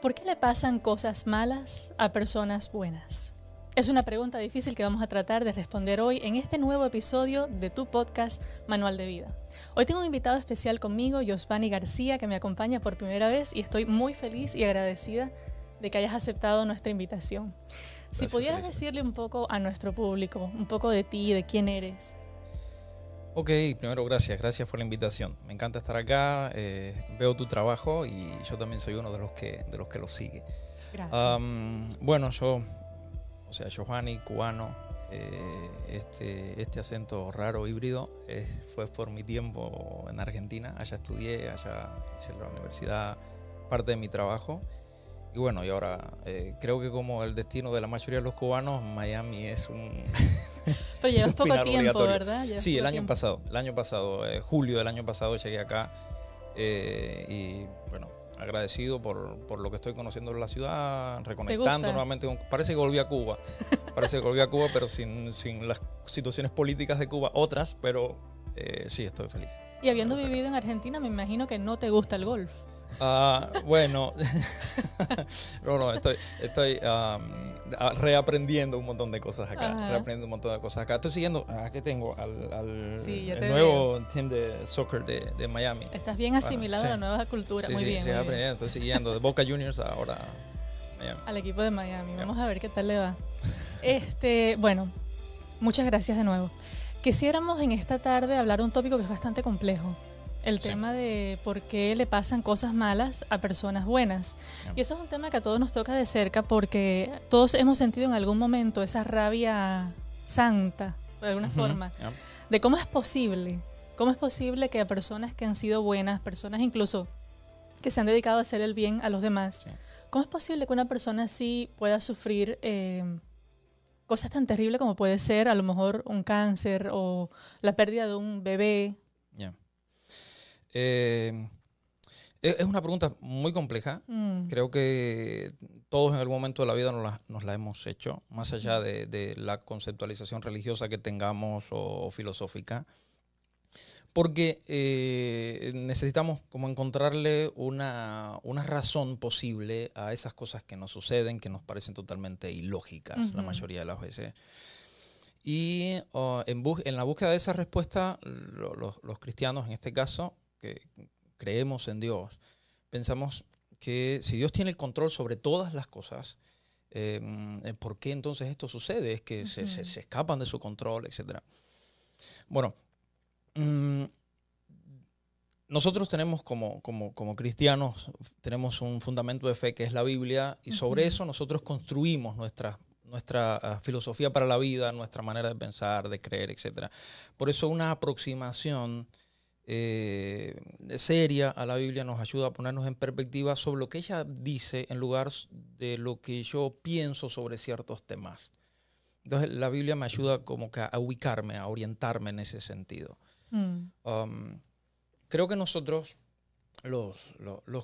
¿Por qué le pasan cosas malas a personas buenas? Es una pregunta difícil que vamos a tratar de responder hoy en este nuevo episodio de tu podcast Manual de Vida. Hoy tengo un invitado especial conmigo, Josvani García, que me acompaña por primera vez y estoy muy feliz y agradecida de que hayas aceptado nuestra invitación. si pudieras decirle un poco a nuestro público, un poco de ti, de quién eres. Ok, primero gracias, gracias por la invitación. Me encanta estar acá, eh, veo tu trabajo y yo también soy uno de los que, de los que lo sigue. Gracias. bueno, yo, o sea, Giovanni, cubano, eh, este, este acento raro, híbrido, eh, fue por mi tiempo en Argentina, allá estudié, allá hice la universidad, parte de mi trabajo. Y bueno, y ahora creo que como el destino de la mayoría de los cubanos, Miami es un... Pero llevas poco tiempo, ¿verdad? sí, el año pasado, el año pasado, eh, julio del año pasado llegué acá eh, y bueno, agradecido por, por, lo que estoy conociendo de la ciudad, reconectando nuevamente. parece que volví a Cuba, parece que volví a Cuba, pero sin, sin las situaciones políticas de Cuba, otras, pero eh, sí, estoy feliz. Y habiendo vivido en Argentina, me imagino que no te gusta el golf. Ah, bueno, no, no, estoy, estoy reaprendiendo un montón de cosas acá. Reaprendiendo un montón de cosas acá. Estoy siguiendo, aquí tengo al, al el nuevo team de soccer de, de, Miami. Estás bien asimilado a la nueva cultura. muy bien. Sí, aprendiendo. Estoy siguiendo de Boca Juniors ahora Miami. Al equipo de Miami. Vamos a ver qué tal le va. Este, bueno, muchas gracias de nuevo. Quisiéramos en esta tarde hablar de un tópico que es bastante complejo el tema de por qué le pasan cosas malas a personas buenas. Y eso es un tema que a todos nos toca de cerca porque todos hemos sentido en algún momento esa rabia santa, de alguna forma, de cómo es posible, cómo es posible que a personas que han sido buenas, personas incluso que se han dedicado a hacer el bien a los demás, ¿cómo es posible que una persona así pueda sufrir eh, cosas tan terribles como puede ser a lo mejor un cáncer o la pérdida de un bebé? Eh, es una pregunta muy compleja. Mm. Creo que todos en algún momento de la vida nos la, hemos hecho, más allá de, la conceptualización religiosa que tengamos o, filosófica. Porque eh, necesitamos como encontrarle una, razón posible a esas cosas que nos suceden, que nos parecen totalmente ilógicas la mayoría de las veces. Y oh, en, en, la búsqueda de esa respuesta, los cristianos en este caso, que creemos en Dios, pensamos que si Dios tiene el control sobre todas las cosas, eh, ¿por qué entonces esto sucede? Es que se, escapan de su control, etc. Bueno, mm, nosotros tenemos como, como, cristianos, tenemos un fundamento de fe que es la Biblia y sobre eso nosotros construimos nuestra, nuestra ah, filosofía para la vida, nuestra manera de pensar, de creer, etc. Por eso una aproximación eh, seria a la Biblia nos ayuda a ponernos en perspectiva sobre lo que ella dice en lugar de lo que yo pienso sobre ciertos temas. Entonces la Biblia me ayuda como que a ubicarme, a orientarme en ese sentido. Mm. Um, creo que nosotros, los,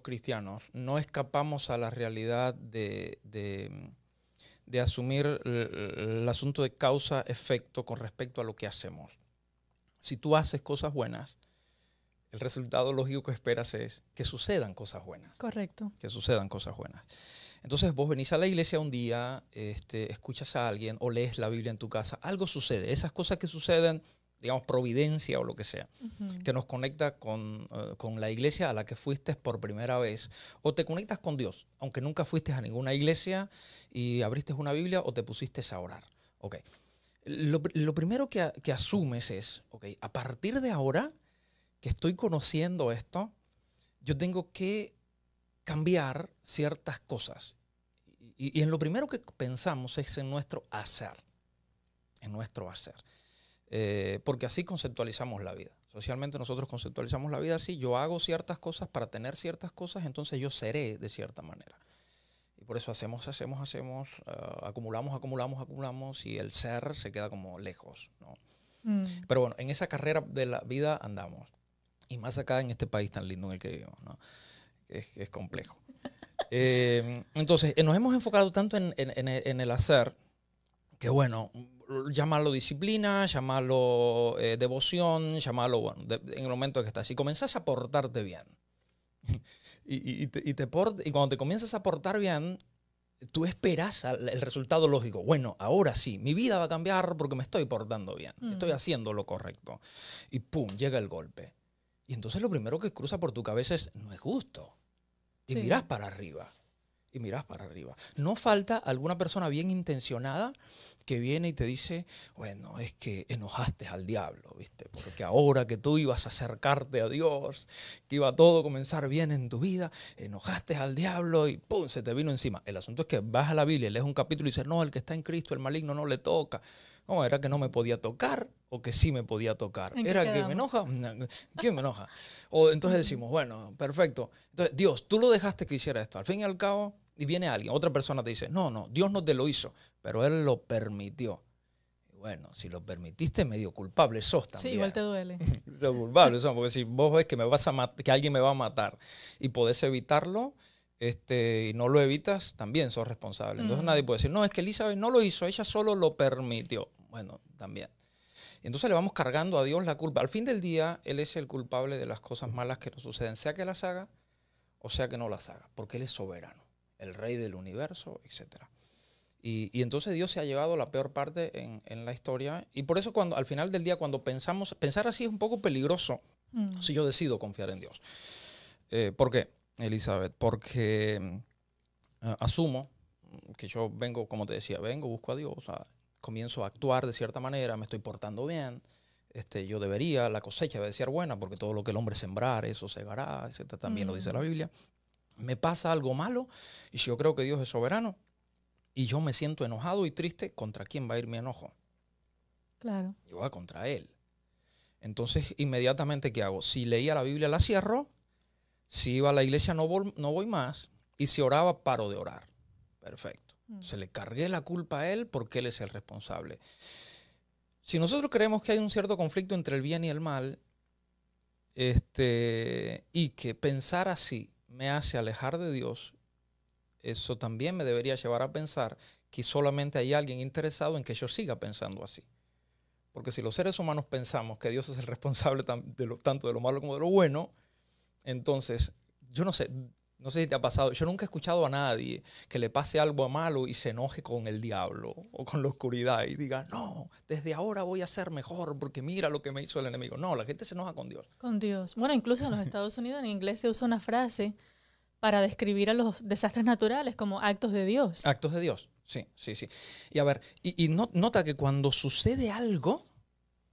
cristianos, no escapamos a la realidad de, de asumir el asunto de causa-efecto con respecto a lo que hacemos. Si tú haces cosas buenas, el resultado lógico que esperas es que sucedan cosas buenas. Correcto. Que sucedan cosas buenas. Entonces vos venís a la iglesia un día, este, escuchas a alguien o lees la Biblia en tu casa, algo sucede. Esas cosas que suceden, digamos, providencia o lo que sea, que nos conecta con, eh, con, la iglesia a la que fuiste por primera vez, o te conectas con Dios, aunque nunca fuiste a ninguna iglesia y abriste una Biblia o te pusiste a orar. Ok. Lo, lo primero que, que asumes es, ok, a partir de ahora que estoy conociendo esto, yo tengo que cambiar ciertas cosas. Y, en lo primero que pensamos es en nuestro hacer, en nuestro hacer. Eh, porque así conceptualizamos la vida. Socialmente nosotros conceptualizamos la vida así, yo hago ciertas cosas para tener ciertas cosas, entonces yo seré de cierta manera. Y por eso hacemos, hacemos, hacemos, ah, acumulamos, acumulamos, acumulamos y el ser se queda como lejos. Mm. Pero bueno, en esa carrera de la vida andamos. Y más acá en este país tan lindo en el que vivimos, ¿no? es, complejo. Eh, entonces, eh, nos hemos enfocado tanto en, el hacer, que bueno, llamarlo disciplina, llamarlo eh, devoción, llamarlo, bueno, en el momento que estás. Si comenzás a portarte bien, y, te, y, y cuando te comienzas a portar bien, tú esperas el resultado lógico. Bueno, ahora sí, mi vida va a cambiar porque me estoy portando bien, estoy mm. haciendo lo correcto. Y pum, llega el golpe. Y entonces lo primero que cruza por tu cabeza es, no es justo. Y miras para arriba. Y miras para arriba. No falta alguna persona bien intencionada que viene y te dice, bueno, es que enojaste al diablo, ¿viste? Porque ahora que tú ibas a acercarte a Dios, que iba todo a comenzar bien en tu vida, enojaste al diablo y ¡pum! se te vino encima. El asunto es que vas a la Biblia, lees un capítulo y dices, no, el que está en Cristo, el maligno no le toca. No, era que no me podía tocar o que sí me podía tocar. Era que me enoja. ¿Quién me enoja? O entonces decimos, bueno, perfecto. Entonces, Dios, tú lo dejaste que hiciera esto. Al fin y al cabo, y viene alguien, otra persona te dice, no, no, Dios no te lo hizo, pero Él lo permitió. bueno, si lo permitiste, medio culpable sos también. Sí, igual te duele. sos culpable, porque si vos ves que, me vas a que alguien me va a matar y podés evitarlo, este, y no lo evitas, también sos responsable. Entonces nadie puede decir, no, es que Elizabeth no lo hizo, ella solo lo permitió. Bueno, también. Entonces le vamos cargando a Dios la culpa. Al fin del día, Él es el culpable de las cosas malas que nos suceden, sea que las haga o sea que no las haga, porque Él es soberano el rey del universo, etc. Y, entonces Dios se ha llevado la peor parte en, la historia. Y por eso cuando al final del día, cuando pensamos, pensar así es un poco peligroso mm. si yo decido confiar en Dios. Eh, ¿Por qué, Elizabeth? Porque mm, asumo que yo vengo, como te decía, vengo, busco a Dios, comienzo a actuar de cierta manera, me estoy portando bien, este, yo debería, la cosecha debe ser buena, porque todo lo que el hombre sembrar, eso segará, etc. También lo dice la mm. Biblia me pasa algo malo y si yo creo que Dios es soberano y yo me siento enojado y triste, ¿contra quién va a ir mi enojo? Claro. Yo voy contra Él. Entonces, inmediatamente, ¿qué hago? Si leía la Biblia, la cierro. Si iba a la iglesia, no, no voy más. Y si oraba, paro de orar. Perfecto. Mm. Se le cargué la culpa a Él porque Él es el responsable. Si nosotros creemos que hay un cierto conflicto entre el bien y el mal, este, y que pensar así me hace alejar de Dios, eso también me debería llevar a pensar que solamente hay alguien interesado en que yo siga pensando así. Porque si los seres humanos pensamos que Dios es el responsable de lo, tanto de lo malo como de lo bueno, entonces, yo no sé, no sé si te ha pasado, yo nunca he escuchado a nadie que le pase algo malo y se enoje con el diablo o con la oscuridad y diga, no, desde ahora voy a ser mejor porque mira lo que me hizo el enemigo. No, la gente se enoja con Dios. Con Dios. Bueno, incluso en los Estados Unidos en inglés se usa una frase para describir a los desastres naturales como actos de Dios. Actos de Dios, sí, sí, sí. Y a ver, y, nota que cuando sucede algo,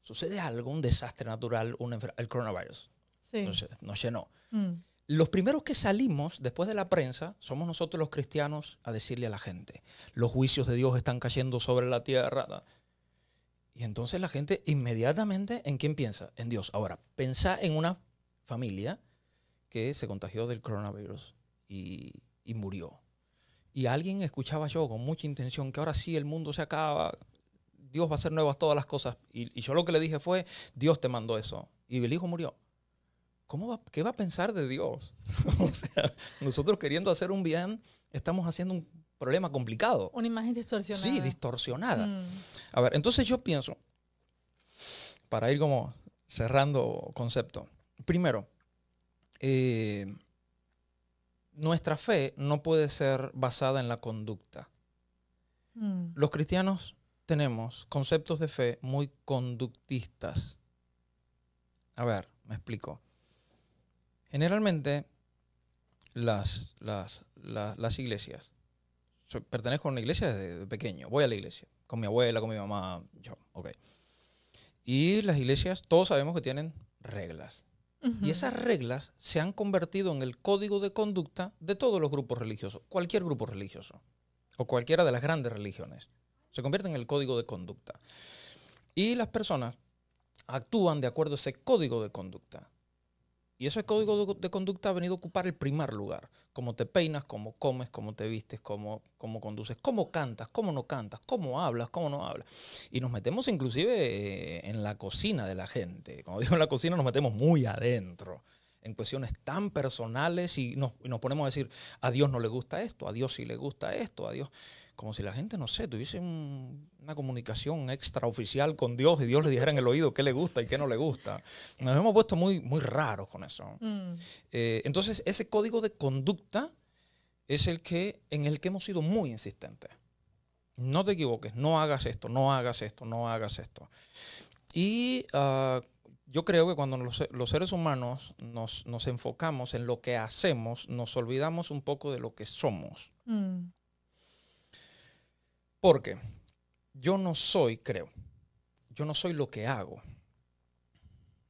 sucede algo, un desastre natural, el coronavirus, sí. nos, llenó. Mm los primeros que salimos después de la prensa somos nosotros los cristianos a decirle a la gente, los juicios de Dios están cayendo sobre la tierra. Y entonces la gente inmediatamente, ¿en quién piensa? En Dios. Ahora, pensa en una familia que se contagió del coronavirus y, murió. Y alguien escuchaba yo con mucha intención que ahora sí el mundo se acaba, Dios va a hacer nuevas todas las cosas. Y, y yo lo que le dije fue, Dios te mandó eso. Y el hijo murió. ¿Cómo va, ¿qué va a pensar de Dios? o sea, nosotros queriendo hacer un bien, estamos haciendo un problema complicado. Una imagen distorsionada. Sí, distorsionada. Mm. A ver, entonces yo pienso, para ir como cerrando concepto, primero, eh, nuestra fe no puede ser basada en la conducta. Mm. Los cristianos tenemos conceptos de fe muy conductistas. A ver, me explico. Generalmente las, las, iglesias, pertenezco a una iglesia desde pequeño, voy a la iglesia, con mi abuela, con mi mamá, yo, ok. Y las iglesias, todos sabemos que tienen reglas. Y esas reglas se han convertido en el código de conducta de todos los grupos religiosos, cualquier grupo religioso, o cualquiera de las grandes religiones. Se convierte en el código de conducta. Y las personas actúan de acuerdo a ese código de conducta. Y ese código de, conducta ha venido a ocupar el primer lugar. Cómo te peinas, cómo comes, cómo te vistes, cómo, cómo conduces, cómo cantas, cómo no cantas, cómo hablas, cómo no hablas. Y nos metemos inclusive eh, en la cocina de la gente. Como digo en la cocina, nos metemos muy adentro. En cuestiones tan personales y nos, nos, ponemos a decir, a Dios no le gusta esto, a Dios sí le gusta esto, a Dios, como si la gente, no sé, tuviese una comunicación extraoficial con Dios y Dios le dijera en el oído qué le gusta y qué no le gusta. Nos hemos puesto muy, muy raros con eso. Mm. Eh, entonces, ese código de conducta es el que, en el que hemos sido muy insistentes. No te equivoques, no hagas esto, no hagas esto, no hagas esto. Y uh, yo creo que cuando los, seres humanos nos, enfocamos en lo que hacemos, nos olvidamos un poco de lo que somos. Mm. Porque yo no soy, creo, yo no soy lo que hago.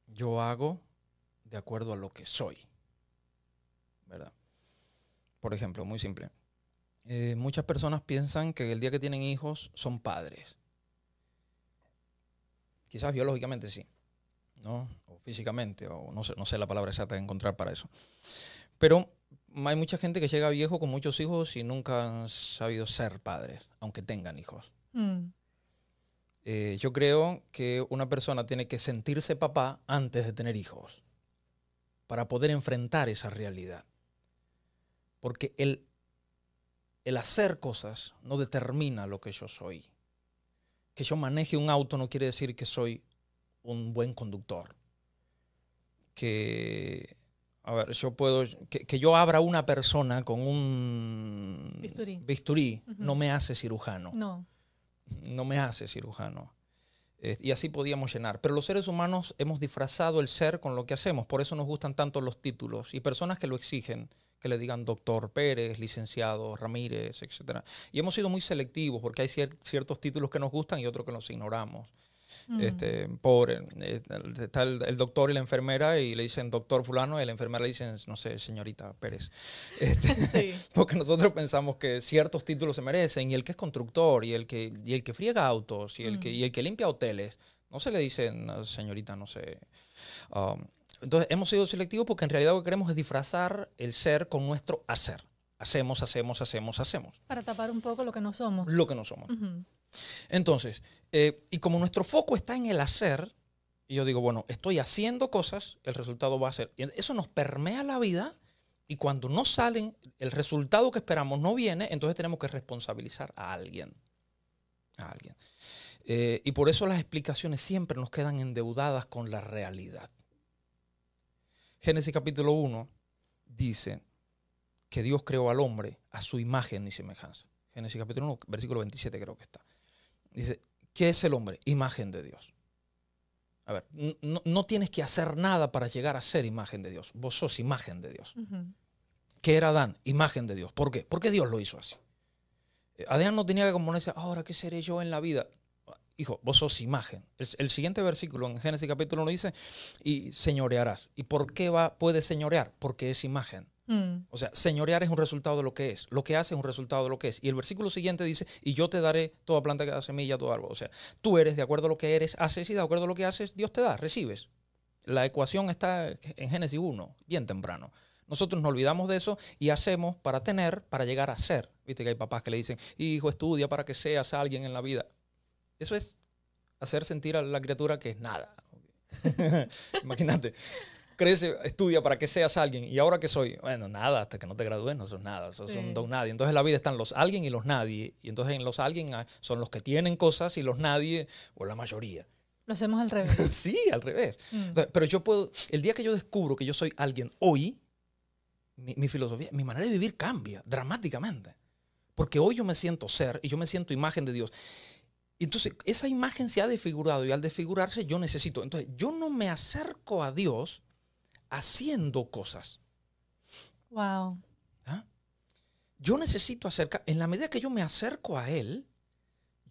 Yo hago de acuerdo a lo que soy. ¿Verdad? Por ejemplo, muy simple. Eh, muchas personas piensan que el día que tienen hijos son padres. Quizás biológicamente sí. ¿No? O físicamente, o no sé, no sé la palabra exacta de encontrar para eso. Pero hay mucha gente que llega viejo con muchos hijos y nunca han sabido ser padres, aunque tengan hijos. Mm. Eh, yo creo que una persona tiene que sentirse papá antes de tener hijos, para poder enfrentar esa realidad. Porque el, el hacer cosas no determina lo que yo soy. Que yo maneje un auto no quiere decir que soy un buen conductor. Que, a ver, yo puedo, que, yo abra una persona con un bisturí, no me hace cirujano. No. No me hace cirujano. Eh, y así podíamos llenar. Pero los seres humanos hemos disfrazado el ser con lo que hacemos. Por eso nos gustan tanto los títulos. Y personas que lo exigen, que le digan doctor Pérez, licenciado Ramírez, etc. Y hemos sido muy selectivos porque hay ciertos títulos que nos gustan y otros que los ignoramos. Este, pobre. Eh, está el, doctor y la enfermera y le dicen doctor fulano y la enfermera le dicen, no sé, señorita Pérez. Este, porque nosotros pensamos que ciertos títulos se merecen y el que es constructor y el que, y el que friega autos y el, que, y el que limpia hoteles, no se le dicen, señorita, no sé. Um, entonces, hemos sido selectivos porque en realidad lo que queremos es disfrazar el ser con nuestro hacer. Hacemos, hacemos, hacemos, hacemos. Para tapar un poco lo que no somos. Lo que no somos. Entonces, eh, y como nuestro foco está en el hacer, y yo digo, bueno, estoy haciendo cosas, el resultado va a ser. Eso nos permea la vida y cuando no salen, el resultado que esperamos no viene, entonces tenemos que responsabilizar a alguien. A alguien. Eh, y por eso las explicaciones siempre nos quedan endeudadas con la realidad. Génesis capítulo 1 dice que Dios creó al hombre a su imagen y semejanza. Génesis capítulo 1, versículo 27 creo que está. Dice, ¿qué es el hombre? Imagen de Dios. A ver, no, tienes que hacer nada para llegar a ser imagen de Dios. Vos sos imagen de Dios. ¿Qué era Adán? Imagen de Dios. ¿Por qué? Porque Dios lo hizo así. Eh, Adán no tenía que componerse, ahora, ¿qué seré yo en la vida? Hijo, vos sos imagen. El, siguiente versículo en Génesis capítulo 1 dice, y señorearás. ¿Y por qué va, puede señorear? Porque es imagen. Mm. O sea, señorear es un resultado de lo que es. Lo que hace es un resultado de lo que es. Y el versículo siguiente dice, y yo te daré toda planta que da semilla, todo árbol. O sea, tú eres de acuerdo a lo que eres, haces y de acuerdo a lo que haces, Dios te da, recibes. La ecuación está en Génesis 1, bien temprano. Nosotros nos olvidamos de eso y hacemos para tener, para llegar a ser. Viste que hay papás que le dicen, hijo, estudia para que seas alguien en la vida. Eso es hacer sentir a la criatura que es nada. Imagínate crece, estudia para que seas alguien. ¿Y ahora que soy? Bueno, nada, hasta que no te gradúes no sos nada, sos un don nadie. Entonces en la vida están los alguien y los nadie. Y entonces en los alguien ah, son los que tienen cosas y los nadie, o la mayoría. Lo hacemos al revés. sí, al revés. Mm. pero yo puedo, el día que yo descubro que yo soy alguien hoy, mi, mi filosofía, mi manera de vivir cambia dramáticamente. Porque hoy yo me siento ser y yo me siento imagen de Dios. Entonces, esa imagen se ha desfigurado y al desfigurarse yo necesito. Entonces, yo no me acerco a Dios haciendo cosas. Wow. ¿Ah? Yo necesito acercar, en la medida que yo me acerco a Él,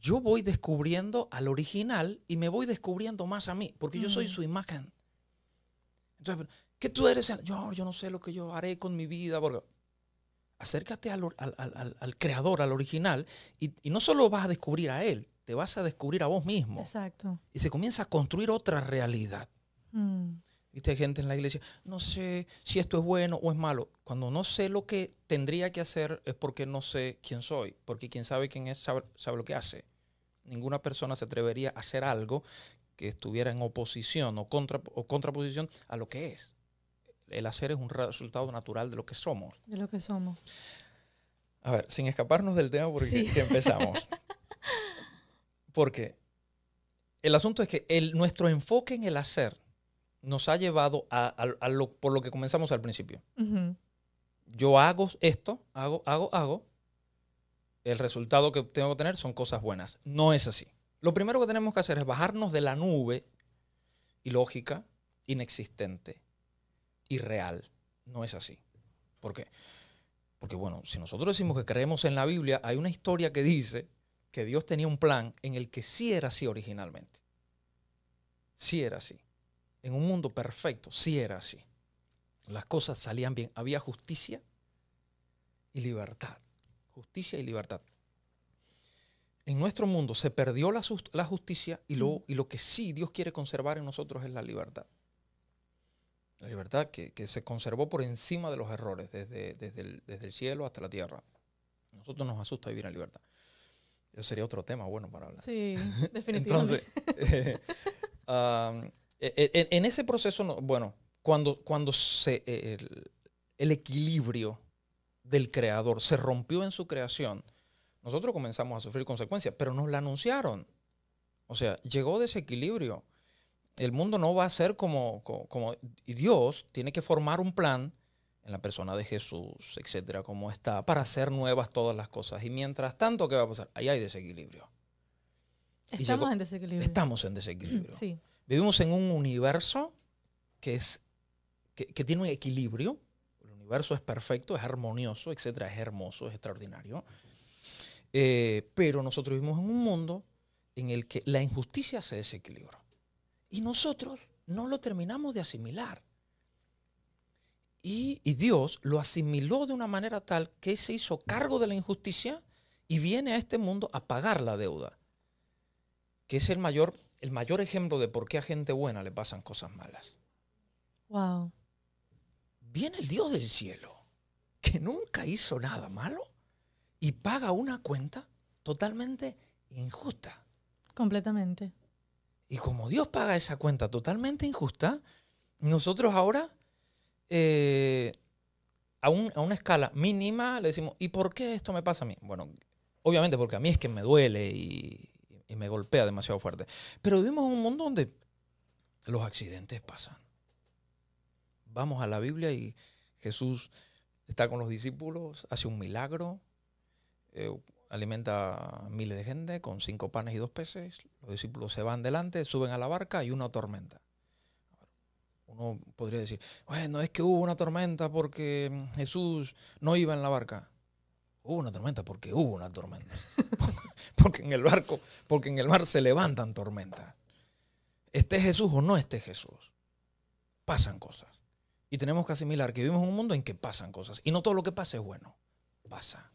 yo voy descubriendo al original y me voy descubriendo más a mí, porque yo soy mm. su imagen. Entonces, ¿qué tú eres? Yo, yo no sé lo que yo haré con mi vida. Porque acércate al, creador, al original, y, no solo vas a descubrir a Él, te vas a descubrir a vos mismo. Exacto. Y se comienza a construir otra realidad. Mm. Viste, gente en la iglesia, no sé si esto es bueno o es malo. Cuando no sé lo que tendría que hacer es porque no sé quién soy, porque quien sabe quién es sabe, lo que hace. Ninguna persona se atrevería a hacer algo que estuviera en oposición o, contra, o contraposición a lo que es. El hacer es un resultado natural de lo que somos. De lo que somos. A ver, sin escaparnos del tema porque empezamos. porque el asunto es que el, nuestro enfoque en el hacer nos ha llevado a, lo, por lo que comenzamos al principio. Yo hago esto, hago, hago, hago. El resultado que tengo que tener son cosas buenas. No es así. Lo primero que tenemos que hacer es bajarnos de la nube ilógica, inexistente, irreal. No es así. ¿Por qué? Porque bueno, si nosotros decimos que creemos en la Biblia, hay una historia que dice que Dios tenía un plan en el que sí era así originalmente. Sí era así. En un mundo perfecto, sí era así. Las cosas salían bien. Había justicia y libertad. Justicia y libertad en nuestro mundo se perdió la, justicia y lo, y lo, que sí Dios quiere conservar en nosotros es la libertad. La libertad que, se conservó por encima de los errores, desde, desde, el, cielo hasta la tierra. A nosotros nos asusta vivir en libertad. Eso sería otro tema bueno para hablar. Sí, definitivamente. Entonces, e, e, en, ese proceso, bueno, cuando, cuando se, el, el equilibrio del creador se rompió en su creación, nosotros comenzamos a sufrir consecuencias, pero nos la anunciaron. O sea, llegó desequilibrio. El mundo no va a ser como, como, y Dios tiene que formar un plan en la persona de Jesús, etcétera, como está, para hacer nuevas todas las cosas. Y mientras tanto, ¿qué va a pasar? Ahí hay desequilibrio. Estamos en desequilibrio. Estamos en desequilibrio. Sí. Vivimos en un universo que, es, que, tiene un equilibrio. El universo es perfecto, es armonioso, etcétera, es hermoso, es extraordinario. Eh, pero nosotros vivimos en un mundo en el que la injusticia se desequilibró. Y nosotros no lo terminamos de asimilar. Y, Dios lo asimiló de una manera tal que se hizo cargo de la injusticia y viene a este mundo a pagar la deuda. Que es el mayor, el mayor ejemplo de por qué a gente buena le pasan cosas malas. Wow. Viene el Dios del cielo, que nunca hizo nada malo, y paga una cuenta totalmente injusta. Completamente. Y como Dios paga esa cuenta totalmente injusta, nosotros ahora, eh, a, una escala mínima, le decimos, ¿y por qué esto me pasa a mí? Bueno, obviamente porque a mí es que me duele y, y me golpea demasiado fuerte. Pero vivimos en un mundo donde los accidentes pasan. Vamos a la Biblia y Jesús está con los discípulos, hace un milagro, eh, alimenta a miles de gente con cinco panes y dos peces. Los discípulos se van delante, suben a la barca y una tormenta. Uno podría decir, bueno, es que hubo una tormenta porque Jesús no iba en la barca. Hubo una tormenta porque hubo una tormenta. porque en el barco, porque en el mar se levantan tormentas. Esté Jesús o no esté Jesús. Pasan cosas. Y tenemos que asimilar que vivimos en un mundo en que pasan cosas. Y no todo lo que pasa es bueno. Pasa.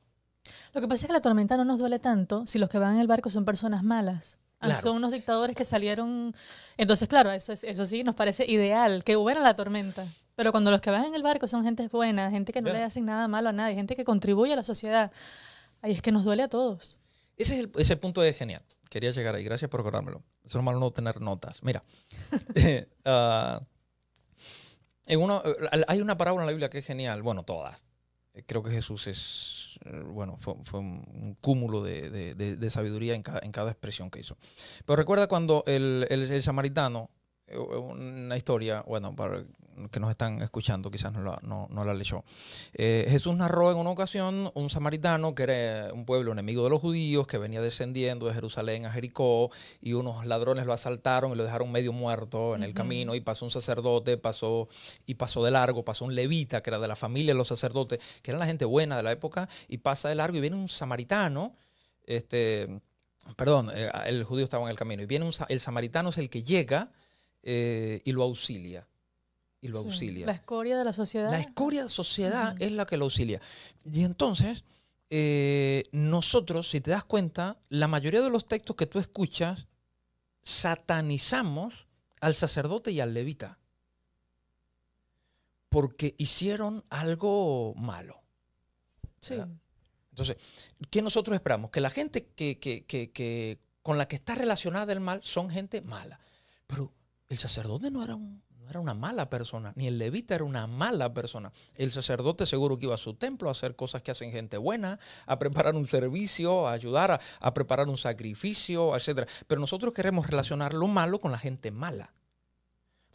Lo que pasa es que la tormenta no nos duele tanto si los que van en el barco son personas malas. Ah, son unos dictadores que salieron. Entonces, claro, eso, eso sí nos parece ideal, que hubiera la tormenta. Pero cuando los que van en el barco son gente buena, gente que no le hacen nada malo a nadie, gente que contribuye a la sociedad, ahí es que nos duele a todos. Ese es el, ese punto de genial. Quería llegar ahí. Gracias por acordármelo. Es normal no tener notas. Mira, uh, en hay una parábola en la Biblia que es genial. Bueno, todas. Creo que Jesús es bueno, fue, un cúmulo de, sabiduría en cada, expresión que hizo. Pero recuerda cuando el, samaritano, eh, una historia, bueno, para que nos están escuchando, quizás no la, no, la leyó. Eh, Jesús narró en una ocasión un samaritano que era un pueblo enemigo de los judíos, que venía descendiendo de Jerusalén a Jericó, y unos ladrones lo asaltaron y lo dejaron medio muerto en el camino, y pasó un sacerdote, pasó, y pasó de largo, pasó un levita, que era de la familia de los sacerdotes, que eran la gente buena de la época, y pasa de largo, y viene un samaritano, este, perdón, eh, el judío estaba en el camino, y viene un, el samaritano es el que llega eh, y lo auxilia y lo auxilia. La escoria de la sociedad. La escoria de la sociedad es la que lo auxilia. Y entonces, eh, nosotros, si te das cuenta, la mayoría de los textos que tú escuchas, satanizamos al sacerdote y al levita. Porque hicieron algo malo. Sí. Entonces, ¿qué nosotros esperamos? Que la gente que, que, con la que está relacionada el mal son gente mala. Pero el sacerdote no era un no era una mala persona, ni el levita era una mala persona. El sacerdote seguro que iba a su templo a hacer cosas que hacen gente buena, a preparar un servicio, a ayudar, a, preparar un sacrificio, etc. Pero nosotros queremos relacionar lo malo con la gente mala.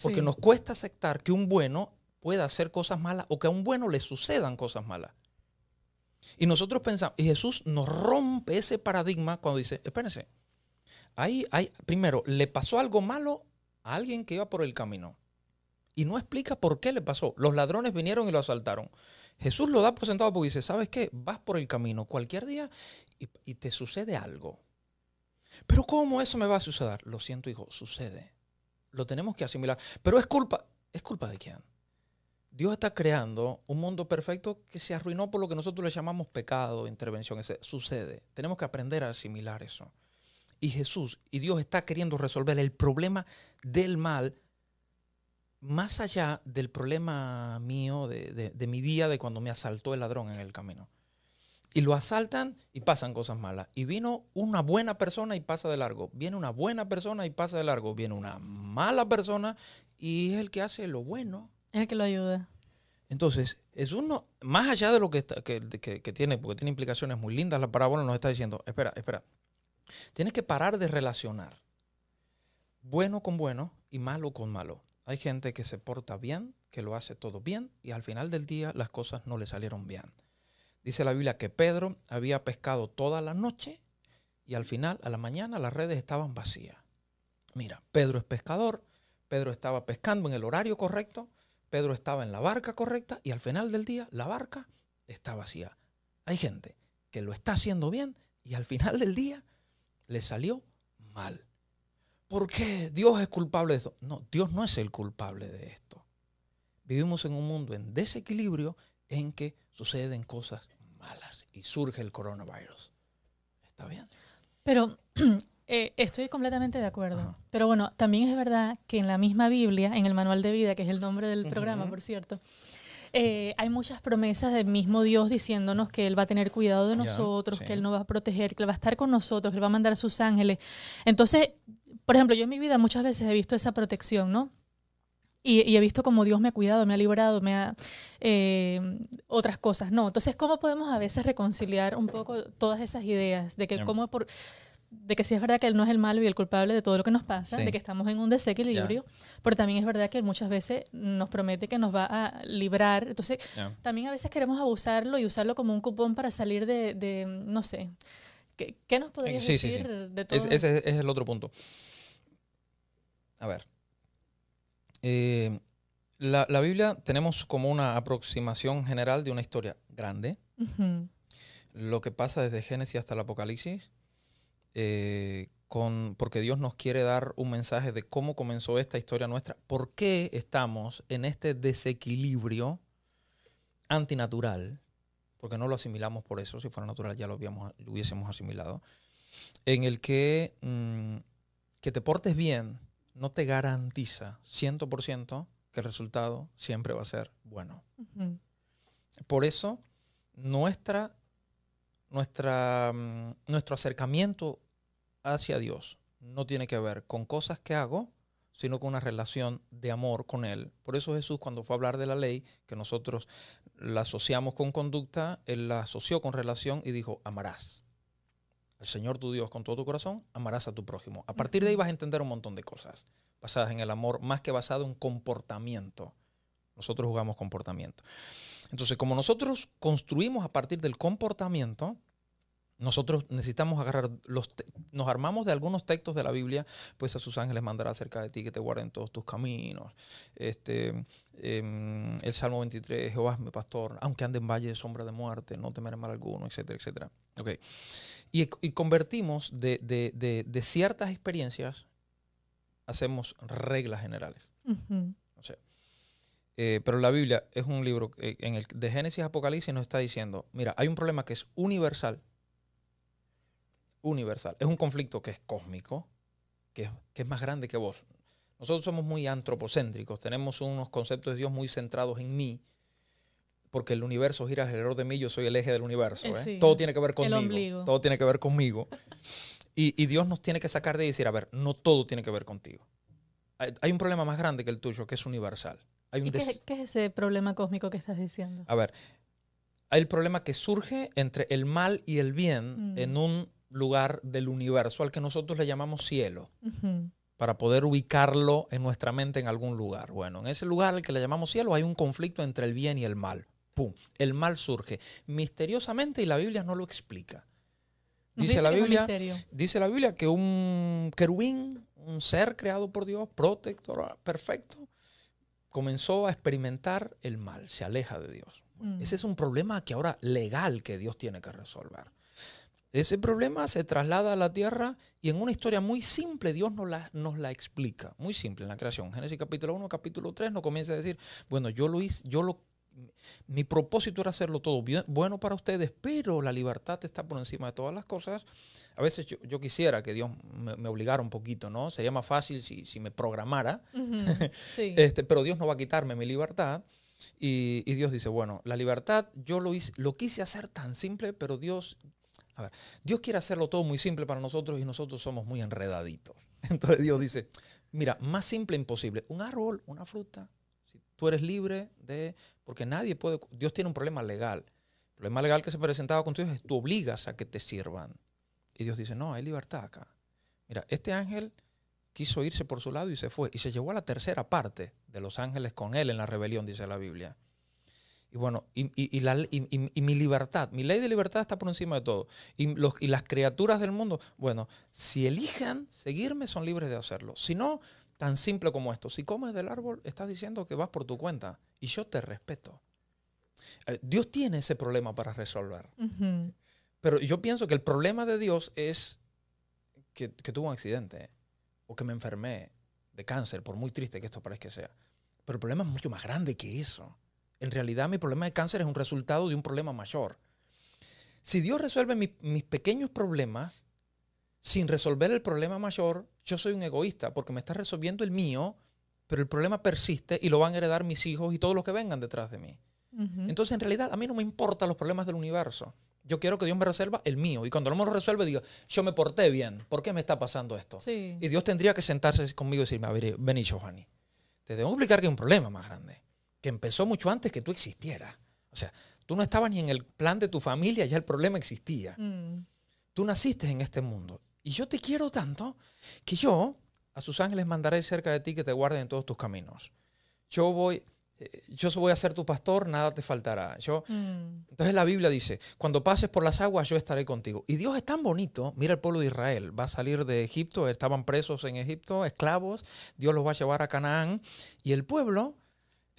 Porque nos cuesta aceptar que un bueno pueda hacer cosas malas o que a un bueno le sucedan cosas malas. Y nosotros pensamos, y Jesús nos rompe ese paradigma cuando dice, espérense, ahí, hay, primero, le pasó algo malo a alguien que iba por el camino y no explica por qué le pasó. Los ladrones vinieron y lo asaltaron. Jesús lo da por sentado porque dice, ¿sabes qué? Vas por el camino cualquier día y, te sucede algo. Pero ¿cómo eso me va a suceder? Lo siento, hijo, sucede. Lo tenemos que asimilar. Pero es culpa, ¿es culpa de quién? Dios está creando un mundo perfecto que se arruinó por lo que nosotros le llamamos pecado, intervención. Ese, sucede. Tenemos que aprender a asimilar eso. Y Jesús y Dios está queriendo resolver el problema del mal más allá del problema mío, de, mi vida, de cuando me asaltó el ladrón en el camino. Y lo asaltan y pasan cosas malas. Y vino una buena persona y pasa de largo. Viene una buena persona y pasa de largo. Viene una mala persona y es el que hace lo bueno. Es el que lo ayuda. Entonces, es uno, más allá de lo que, que, tiene, porque tiene implicaciones muy lindas, la parábola nos está diciendo, espera, espera, tienes que parar de relacionar bueno con bueno y malo con malo. Hay gente que se porta bien, que lo hace todo bien y al final del día las cosas no le salieron bien. Dice la Biblia que Pedro había pescado toda la noche y al final, a la mañana, las redes estaban vacías. Mira, Pedro es pescador, Pedro estaba pescando en el horario correcto, Pedro estaba en la barca correcta y al final del día la barca está vacía. Hay gente que lo está haciendo bien y al final del día le salió mal. ¿Por qué Dios es culpable de esto? No, Dios no es el culpable de esto. Vivimos en un mundo en desequilibrio en que suceden cosas malas y surge el coronavirus. ¿Está bien? Pero eh, estoy completamente de acuerdo. Pero bueno, también es verdad que en la misma Biblia, en el manual de vida, que es el nombre del programa, por cierto, eh, hay muchas promesas del mismo Dios diciéndonos que Él va a tener cuidado de nosotros, que Él nos va a proteger, que Él va a estar con nosotros, que Él va a mandar a sus ángeles. Entonces, por ejemplo, yo en mi vida muchas veces he visto esa protección, ¿no? Y, he visto cómo Dios me ha cuidado, me ha librado, me ha eh, otras cosas, ¿no? Entonces, ¿cómo podemos a veces reconciliar un poco todas esas ideas de que cómo por de que sí es verdad que él no es el malo y el culpable de todo lo que nos pasa, de que estamos en un desequilibrio, pero también es verdad que él muchas veces nos promete que nos va a librar. Entonces, también a veces queremos abusarlo y usarlo como un cupón para salir de, no sé, ¿qué, nos podrías decir de todo? ese es el otro punto. A ver. Eh, la, Biblia tenemos como una aproximación general de una historia grande. Lo que pasa desde Génesis hasta el Apocalipsis. Eh, con, porque Dios nos quiere dar un mensaje de cómo comenzó esta historia nuestra, por qué estamos en este desequilibrio antinatural, porque no lo asimilamos por eso, si fuera natural ya lo, habíamos, lo hubiésemos asimilado, en el que, mm, que te portes bien no te garantiza 100% que el resultado siempre va a ser bueno. Por eso, nuestra, nuestra, mm, nuestro acercamiento hacia Dios no tiene que ver con cosas que hago, sino con una relación de amor con Él. Por eso Jesús cuando fue a hablar de la ley, que nosotros la asociamos con conducta, Él la asoció con relación y dijo, amarás al Señor tu Dios con todo tu corazón, amarás a tu prójimo. A partir de ahí vas a entender un montón de cosas basadas en el amor, más que basado en comportamiento. Nosotros jugamos comportamiento. Entonces, como nosotros construimos a partir del comportamiento, nosotros necesitamos agarrar los nos armamos de algunos textos de la Biblia, pues a sus ángeles mandará cerca de ti que te guarden todos tus caminos. Este, em, el Salmo 23, Jehová es mi pastor, aunque ande en valle de sombra de muerte, no temeré mal alguno, etcétera, etcétera. Okay. Y, convertimos de, ciertas experiencias, hacemos reglas generales. Eh, pero la Biblia es un libro en el de Génesis a Apocalipsis nos está diciendo, mira, hay un problema que es universal. Universal. Es un conflicto que es cósmico, que que es más grande que vos. Nosotros somos muy antropocéntricos, tenemos unos conceptos de Dios muy centrados en mí, porque el universo gira alrededor de mí, yo soy el eje del universo. ¿eh? Todo tiene que ver conmigo. Todo tiene que ver conmigo. Y, Dios nos tiene que sacar de decir, a ver, no todo tiene que ver contigo. hay un problema más grande que el tuyo, que es universal. Hay un ¿Y qué, qué es ese problema cósmico que estás diciendo? A ver, hay el problema que surge entre el mal y el bien Mm. en un lugar del universo al que nosotros le llamamos cielo, para poder ubicarlo en nuestra mente en algún lugar. Bueno, en ese lugar al que le llamamos cielo hay un conflicto entre el bien y el mal. ¡Pum! El mal surge misteriosamente y la Biblia no lo explica. Dice la Biblia, dice la Biblia que un querubín, un ser creado por Dios, protector, perfecto, comenzó a experimentar el mal, se aleja de Dios. Mm. Ese es un problema que ahora legal que Dios tiene que resolver. Ese problema se traslada a la tierra y en una historia muy simple Dios nos la, nos la explica, muy simple en la creación. Génesis capítulo 1, capítulo 3 nos comienza a decir, bueno, yo lo hice, yo lo mi propósito era hacerlo todo bien- bueno para ustedes, pero la libertad está por encima de todas las cosas. A veces yo, yo quisiera que Dios me, me obligara un poquito, ¿no? Sería más fácil si, si me programara, Ujú. Sí. este, pero Dios no va a quitarme mi libertad. Y, y Dios dice, bueno, la libertad yo lo, hice, lo quise hacer tan simple, pero Dios, a ver, Dios quiere hacerlo todo muy simple para nosotros y nosotros somos muy enredaditos. Entonces Dios dice, mira, más simple imposible, un árbol, una fruta, si tú eres libre de, porque nadie puede, Dios tiene un problema legal. El problema legal que se presentaba con Dios es tú obligas a que te sirvan. Y Dios dice, no, hay libertad acá. Mira, este ángel quiso irse por su lado y se fue. Y se llevó a la tercera parte de los ángeles con él en la rebelión, dice la Biblia. Y bueno, y, y- la- mi libertad, mi ley de libertad está por encima de todo. Y, los, y las criaturas del mundo, bueno, si elijan seguirme, son libres de hacerlo. Si no, tan simple como esto. Si comes del árbol, estás diciendo que vas por tu cuenta. Y yo te respeto. Eh, Dios tiene ese problema para resolver. Pero yo pienso que el problema de Dios es que, que tuve un accidente o que me enfermé de cáncer, por muy triste que esto parezca que sea. Pero el problema es mucho más grande que eso. En realidad mi problema de cáncer es un resultado de un problema mayor. Si Dios resuelve mi- mis pequeños problemas sin resolver el problema mayor, yo soy un egoísta porque me está resolviendo el mío, pero el problema persiste y lo van a heredar mis hijos y todos los que vengan detrás de mí. Entonces, en realidad, a mí no me importan los problemas del universo. Yo quiero que Dios me resuelva el mío. Y cuando no me lo resuelve, digo, yo me porté bien. ¿Por qué me está pasando esto? Sí. Y Dios tendría que sentarse conmigo y decirme, a ver, vení, Giovanni. Te que explicar que hay un problema más grande. Que empezó mucho antes que tú existieras. O sea, tú no estabas ni en el plan de tu familia, ya el problema existía. Mm. Tú naciste en este mundo. Y yo te quiero tanto que yo a sus ángeles mandaré cerca de ti que te guarden en todos tus caminos. Yo voy, eh, yo voy a ser tu pastor, nada te faltará. Yo, Mm. entonces la Biblia dice, cuando pases por las aguas yo estaré contigo. Y Dios es tan bonito, mira el pueblo de Israel, va a salir de Egipto, estaban presos en Egipto, esclavos, Dios los va a llevar a Canaán y el pueblo,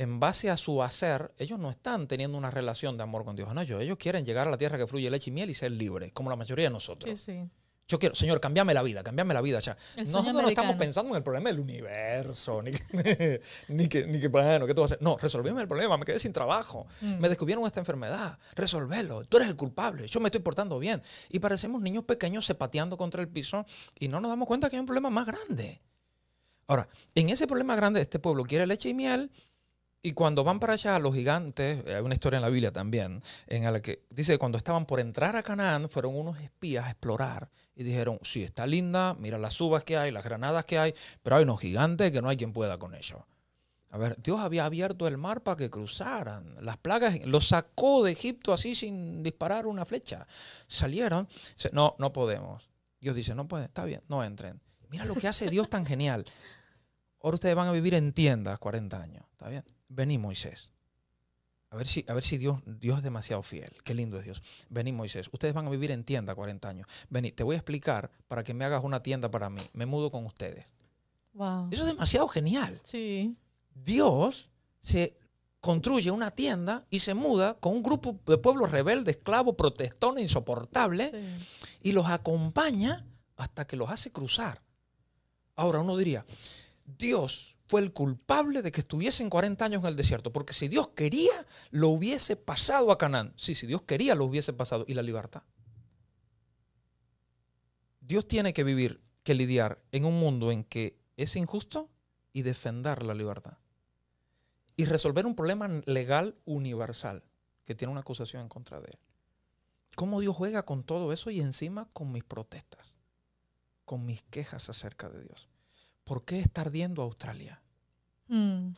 en base a su hacer, ellos no están teniendo una relación de amor con Dios, no, ellos, ellos quieren llegar a la tierra que fluye leche y miel y ser libres, como la mayoría de nosotros. Sí, sí. Yo quiero, Señor, cambiame la vida, cambiame la vida. Sueño nosotros no estamos pensando en el problema del universo, ni que, ni que, ni que, bueno, ¿qué tú vas a hacer? No, resolvíme el problema, me quedé sin trabajo, Mm. me descubrieron esta enfermedad, resolverlo, tú eres el culpable, yo me estoy portando bien. Y parecemos niños pequeños zapateando contra el piso y no nos damos cuenta que hay un problema más grande. Ahora, en ese problema grande, este pueblo quiere leche y miel. Y cuando van para allá los gigantes, hay una historia en la Biblia también, en la que dice que cuando estaban por entrar a Canaán, fueron unos espías a explorar y dijeron, sí, está linda, mira las uvas que hay, las granadas que hay, pero hay unos gigantes que no hay quien pueda con ellos. A ver, Dios había abierto el mar para que cruzaran. Las plagas los sacó de Egipto así sin disparar una flecha. Salieron. No, no podemos. Dios dice, no pueden, está bien, no entren. Mira lo que hace Dios tan genial. Ahora ustedes van a vivir en tiendas 40 años. ¿Está bien? Vení, Moisés. A ver si, a ver si Dios, Dios es demasiado fiel. Qué lindo es Dios. Vení, Moisés. Ustedes van a vivir en tienda 40 años. Vení, te voy a explicar para que me hagas una tienda para mí. Me mudo con ustedes. Wow. Eso es demasiado genial. Sí. Dios se construye una tienda y se muda con un grupo de pueblos rebeldes, esclavos, protestones, insoportables, sí. y los acompaña hasta que los hace cruzar. Ahora uno diría, Dios fue el culpable de que estuviesen 40 años en el desierto, porque si Dios quería, lo hubiese pasado a Canaán. Sí, si Dios quería, lo hubiese pasado. ¿Y la libertad? Dios tiene que vivir, que lidiar en un mundo en que es injusto y defender la libertad. Y resolver un problema legal universal que tiene una acusación en contra de él. ¿Cómo Dios juega con todo eso y encima con mis protestas, con mis quejas acerca de Dios? ¿Por qué está ardiendo Australia? Mm.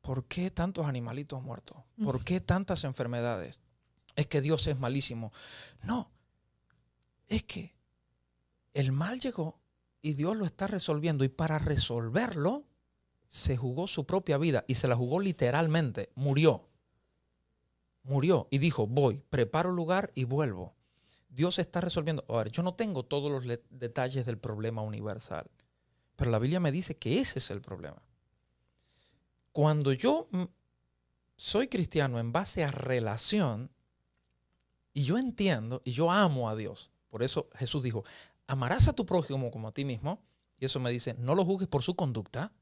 ¿Por qué tantos animalitos muertos? ¿Por qué tantas enfermedades? Es que Dios es malísimo. No, es que el mal llegó y Dios lo está resolviendo y para resolverlo se jugó su propia vida y se la jugó literalmente, murió. Murió y dijo, voy, preparo lugar y vuelvo. Dios está resolviendo. A ver, yo no tengo todos los detalles del problema universal, pero la Biblia me dice que ese es el problema. Cuando yo soy cristiano en base a relación, y yo entiendo y yo amo a Dios, por eso Jesús dijo, amarás a tu prójimo como a ti mismo, y eso me dice, no lo juzgues por su conducta,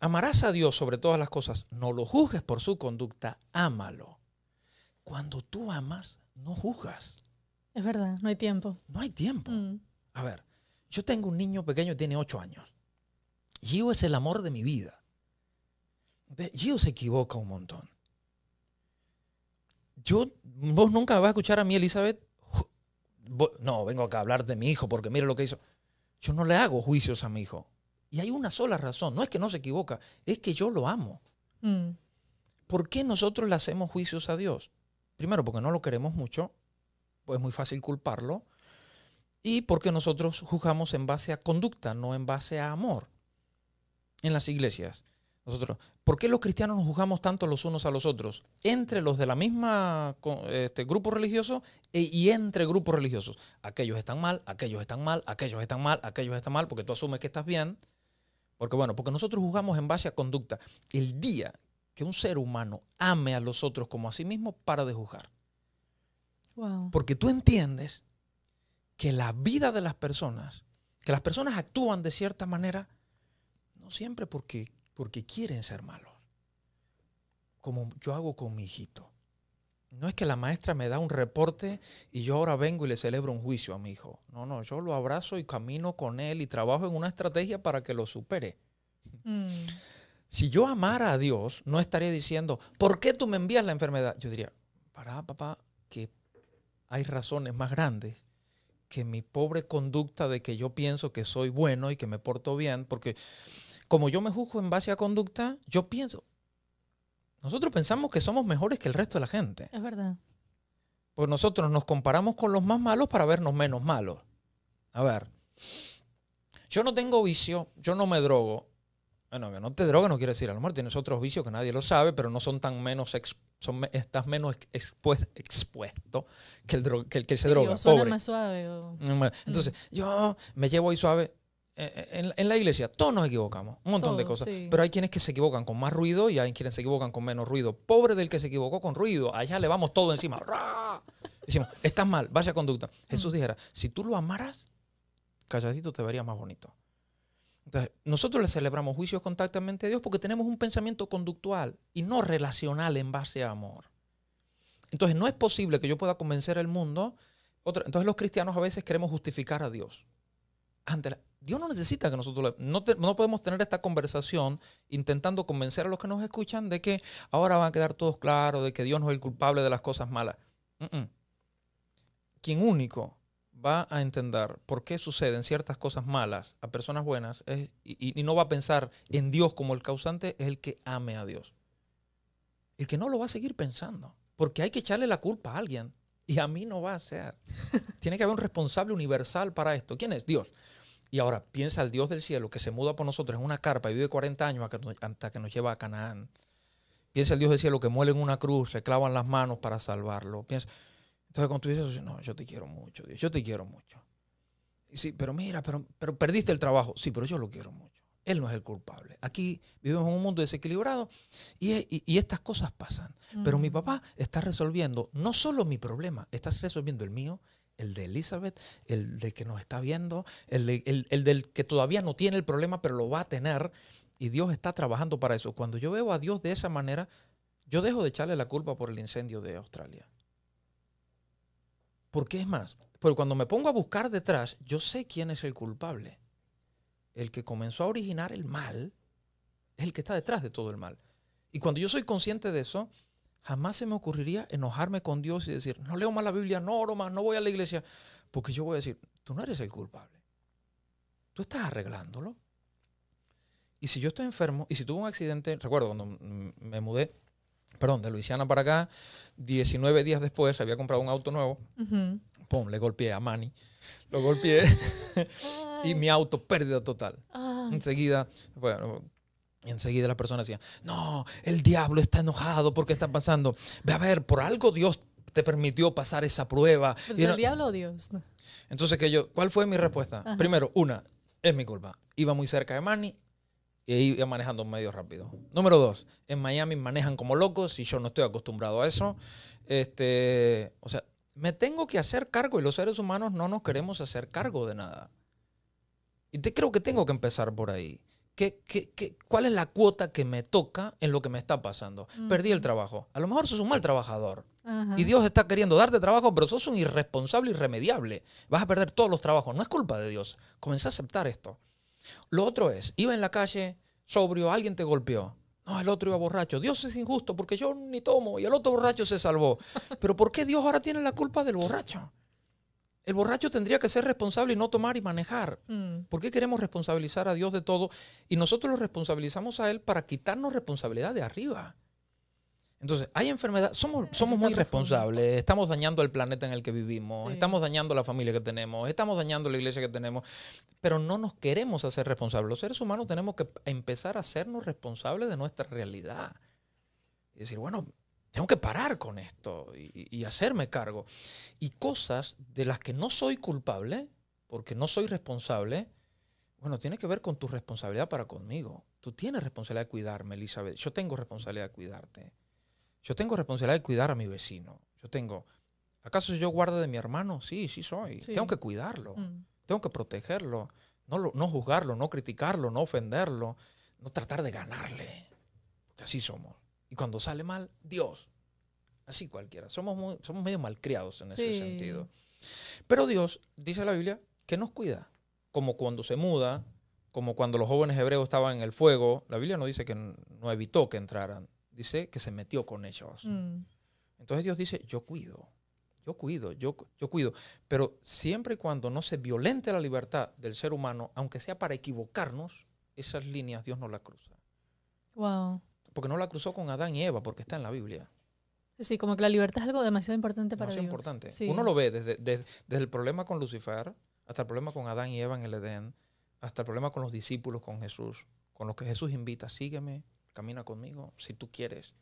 amarás a Dios sobre todas las cosas, no lo juzgues por su conducta, ámalo. Cuando tú amas, no juzgas. Es verdad, no hay tiempo. No hay tiempo. Mm. A ver, yo tengo un niño pequeño, tiene ocho años. Gio es el amor de mi vida. Gio se equivoca un montón. Yo, vos nunca me vas a escuchar a mí, Elizabeth. No, vengo acá a hablar de mi hijo porque mire lo que hizo. Yo no le hago juicios a mi hijo. Y hay una sola razón. No es que no se equivoca, es que yo lo amo. Mm. ¿Por qué nosotros le hacemos juicios a Dios? Primero, porque no lo queremos mucho pues es muy fácil culparlo. Y porque nosotros juzgamos en base a conducta, no en base a amor. En las iglesias. Nosotros, ¿Por qué los cristianos nos juzgamos tanto los unos a los otros? Entre los de la misma este, grupo religioso e, y entre grupos religiosos. Aquellos están mal, aquellos están mal, aquellos están mal, aquellos están mal, porque tú asumes que estás bien. Porque bueno, porque nosotros juzgamos en base a conducta. El día que un ser humano ame a los otros como a sí mismo, para de juzgar. Porque tú entiendes que la vida de las personas, que las personas actúan de cierta manera, no siempre porque, porque quieren ser malos, como yo hago con mi hijito. No es que la maestra me da un reporte y yo ahora vengo y le celebro un juicio a mi hijo. No, no, yo lo abrazo y camino con él y trabajo en una estrategia para que lo supere. Mm. Si yo amara a Dios, no estaría diciendo, ¿por qué tú me envías la enfermedad? Yo diría, para, papá, que hay razones más grandes que mi pobre conducta de que yo pienso que soy bueno y que me porto bien, porque como yo me juzgo en base a conducta, yo pienso, nosotros pensamos que somos mejores que el resto de la gente. Es verdad. Pues nosotros nos comparamos con los más malos para vernos menos malos. A ver, yo no tengo vicio, yo no me drogo. Bueno, que no te droga no quiere decir, a lo mejor tienes otros vicios que nadie lo sabe, pero no son tan menos son, estás menos expuesto que el, que, que se droga. Pobre. más suave. Mm, entonces, mm. yo me llevo ahí suave. Eh, eh, en, la iglesia todos nos equivocamos, un montón de cosas. Pero hay quienes que se equivocan con más ruido y hay quienes se equivocan con menos ruido. Pobre del que se equivocó con ruido, allá le vamos todo encima. Decimos, estás mal, vaya conducta. Jesús mm. dijera, si tú lo amaras, calladito te vería más bonito. Entonces, nosotros le celebramos juicios constantemente a Dios porque tenemos un pensamiento conductual y no relacional en base a amor. Entonces, no es posible que yo pueda convencer al mundo. entonces, los cristianos a veces queremos justificar a Dios. Ante Dios no necesita que nosotros... no, no, podemos tener esta conversación intentando convencer a los que nos escuchan de que ahora van a quedar todos claros, de que Dios no es el culpable de las cosas malas. Quien único va a entender por qué suceden ciertas cosas malas a personas buenas y, no va a pensar en Dios como el causante, es el que ame a Dios. El que no lo va a seguir pensando, porque hay que echarle la culpa a alguien y a mí no va a ser. Tiene que haber un responsable universal para esto. ¿Quién es? Dios. Y ahora piensa al Dios del cielo que se muda por nosotros en una carpa y vive 40 años hasta que nos lleva a Canaán. Piensa al Dios del cielo que muere en una cruz, le clavan las manos para salvarlo. Piensa, entonces cuando tú dices, no, yo te quiero mucho, Dios, yo te quiero mucho. Y sí, pero mira, pero, pero perdiste el trabajo. Sí, pero yo lo quiero mucho. Él no es el culpable. Aquí vivimos en un mundo desequilibrado y, estas cosas pasan. Pero mi papá está resolviendo no solo mi problema, está resolviendo el mío, el de Elizabeth, el del que nos está viendo, el, el, del que todavía no tiene el problema, pero lo va a tener. Y Dios está trabajando para eso. Cuando yo veo a Dios de esa manera, yo dejo de echarle la culpa por el incendio de Australia. Porque es más, porque cuando me pongo a buscar detrás, yo sé quién es el culpable. El que comenzó a originar el mal es el que está detrás de todo el mal. Y cuando yo soy consciente de eso, jamás se me ocurriría enojarme con Dios y decir, no leo más la Biblia, no oro más, no voy a la iglesia, porque yo voy a decir, tú no eres el culpable. Tú estás arreglándolo. Y si yo estoy enfermo, y si tuve un accidente, recuerdo cuando me mudé, perdón, de Luisiana para acá, 19 días después había comprado un auto nuevo, pum, le golpeé a Manny, lo golpeé y mi auto pérdida total. Ah. Enseguida, bueno, enseguida la persona decía, no, el diablo está enojado porque está pasando. Ve a ver, por algo Dios te permitió pasar esa prueba. ¿Es el diablo o Dios? Entonces, que yo, ¿cuál fue mi respuesta? Primero, una, es mi culpa. Iba muy cerca de Manny y iba manejando medio rápido. Número dos, en Miami manejan como locos y yo no estoy acostumbrado a eso. Este, o sea, me tengo que hacer cargo y los seres humanos no nos queremos hacer cargo de nada. Y te, creo que tengo que empezar por ahí. ¿Qué, qué, qué, cuál es la cuota que me toca en lo que me está pasando? Perdí el trabajo. A lo mejor sos un mal trabajador. Y Dios está queriendo darte trabajo, pero sos un irresponsable irremediable. Vas a perder todos los trabajos. No es culpa de Dios. Comencé a aceptar esto. Lo otro es, iba en la calle, sobrio, alguien te golpeó. No, el otro iba borracho. Dios es injusto porque yo ni tomo y el otro borracho se salvó. Pero ¿por qué Dios ahora tiene la culpa del borracho? El borracho tendría que ser responsable y no tomar y manejar. Mm. ¿Por qué queremos responsabilizar a Dios de todo? Y nosotros lo responsabilizamos a Él para quitarnos responsabilidad de arriba. Entonces, hay enfermedad, somos, somos muy responsables, estamos dañando el planeta en el que vivimos, estamos dañando la familia que tenemos, estamos dañando la iglesia que tenemos, pero no nos queremos hacer responsables. Los seres humanos tenemos que empezar a hacernos responsables de nuestra realidad. Y decir, bueno, tengo que parar con esto y, hacerme cargo. Y cosas de las que no soy culpable, porque no soy responsable, bueno, tiene que ver con tu responsabilidad para conmigo. Tú tienes responsabilidad de cuidarme, Elizabeth. Yo tengo responsabilidad de cuidarte. Yo tengo responsabilidad de cuidar a mi vecino. Yo tengo. ¿Acaso yo guardo de mi hermano? Sí, sí soy. Tengo que cuidarlo. Mm. Tengo que protegerlo. No, no juzgarlo, no criticarlo, no ofenderlo. No tratar de ganarle. Porque así somos. Y cuando sale mal, Dios. Así cualquiera. Somos, somos medio malcriados en ese sentido. Pero Dios, dice la Biblia, que nos cuida. Como cuando se muda, como cuando los jóvenes hebreos estaban en el fuego. La Biblia no dice que no evitó que entraran. Dice que se metió con ellos. Mm. Entonces Dios dice, yo cuido. Yo cuido, yo, yo cuido. Pero siempre y cuando no se violente la libertad del ser humano, aunque sea para equivocarnos, esas líneas Dios no las cruza. Wow. Porque no la cruzó con Adán y Eva, porque está en la Biblia. Sí, como que la libertad es algo demasiado importante para demasiado importante. Uno lo ve desde, desde, el problema con Lucifer, hasta el problema con Adán y Eva en el Edén, hasta el problema con los discípulos, con Jesús, con los que Jesús invita, sígueme, camina conmigo, si tú quieres.